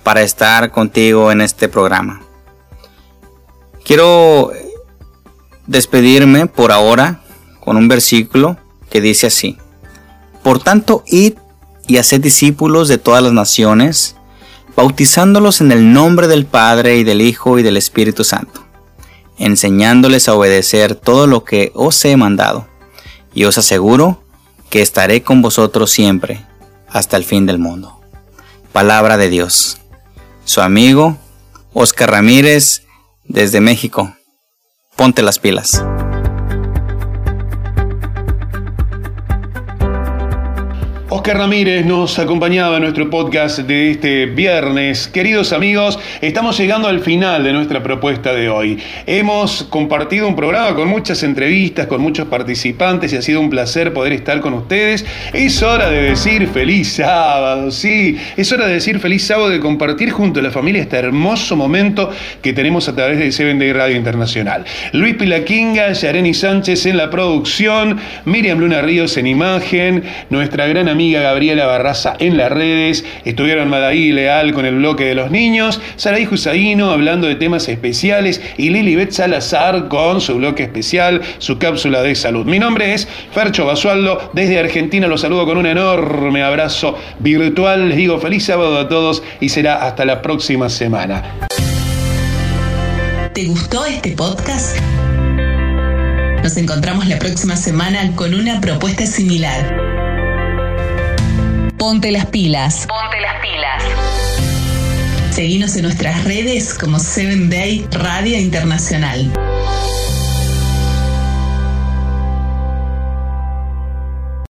para estar contigo en este programa. Quiero despedirme por ahora con un versículo que dice así. Por tanto, id y haced discípulos de todas las naciones, bautizándolos en el nombre del Padre y del Hijo y del Espíritu Santo, enseñándoles a obedecer todo lo que os he mandado. Y os aseguro que estaré con vosotros siempre, hasta el fin del mundo. Palabra de Dios. Su amigo, Oscar Ramírez, desde México. Ponte las pilas. Oscar Ramírez nos acompañaba en nuestro podcast de este viernes. Queridos amigos, estamos llegando al final de nuestra propuesta de hoy. Hemos compartido un programa con muchas entrevistas, con muchos participantes y ha sido un placer poder estar con ustedes. Es hora de decir feliz sábado, sí, es hora de decir feliz sábado, de compartir junto a la familia este hermoso momento que tenemos a través de Seven Day Radio Internacional. Luis Pilaquinga, Yareni Sánchez en la producción, Miriam Luna Ríos en imagen, nuestra gran amiga Gabriela Barraza en las redes, estuvieron Madaí Leal con el bloque de los niños, Saraí Jusaino hablando de temas especiales y Lilibet Salazar con su bloque especial, su cápsula de salud. Mi nombre es Fercho Basualdo, desde Argentina los saludo con un enorme abrazo virtual, les digo feliz sábado a todos y será hasta la próxima semana. ¿Te gustó este podcast? Nos encontramos la próxima semana con una propuesta similar. Ponte las pilas. Ponte las pilas. Seguimos en nuestras redes como 7 Day Radio Internacional.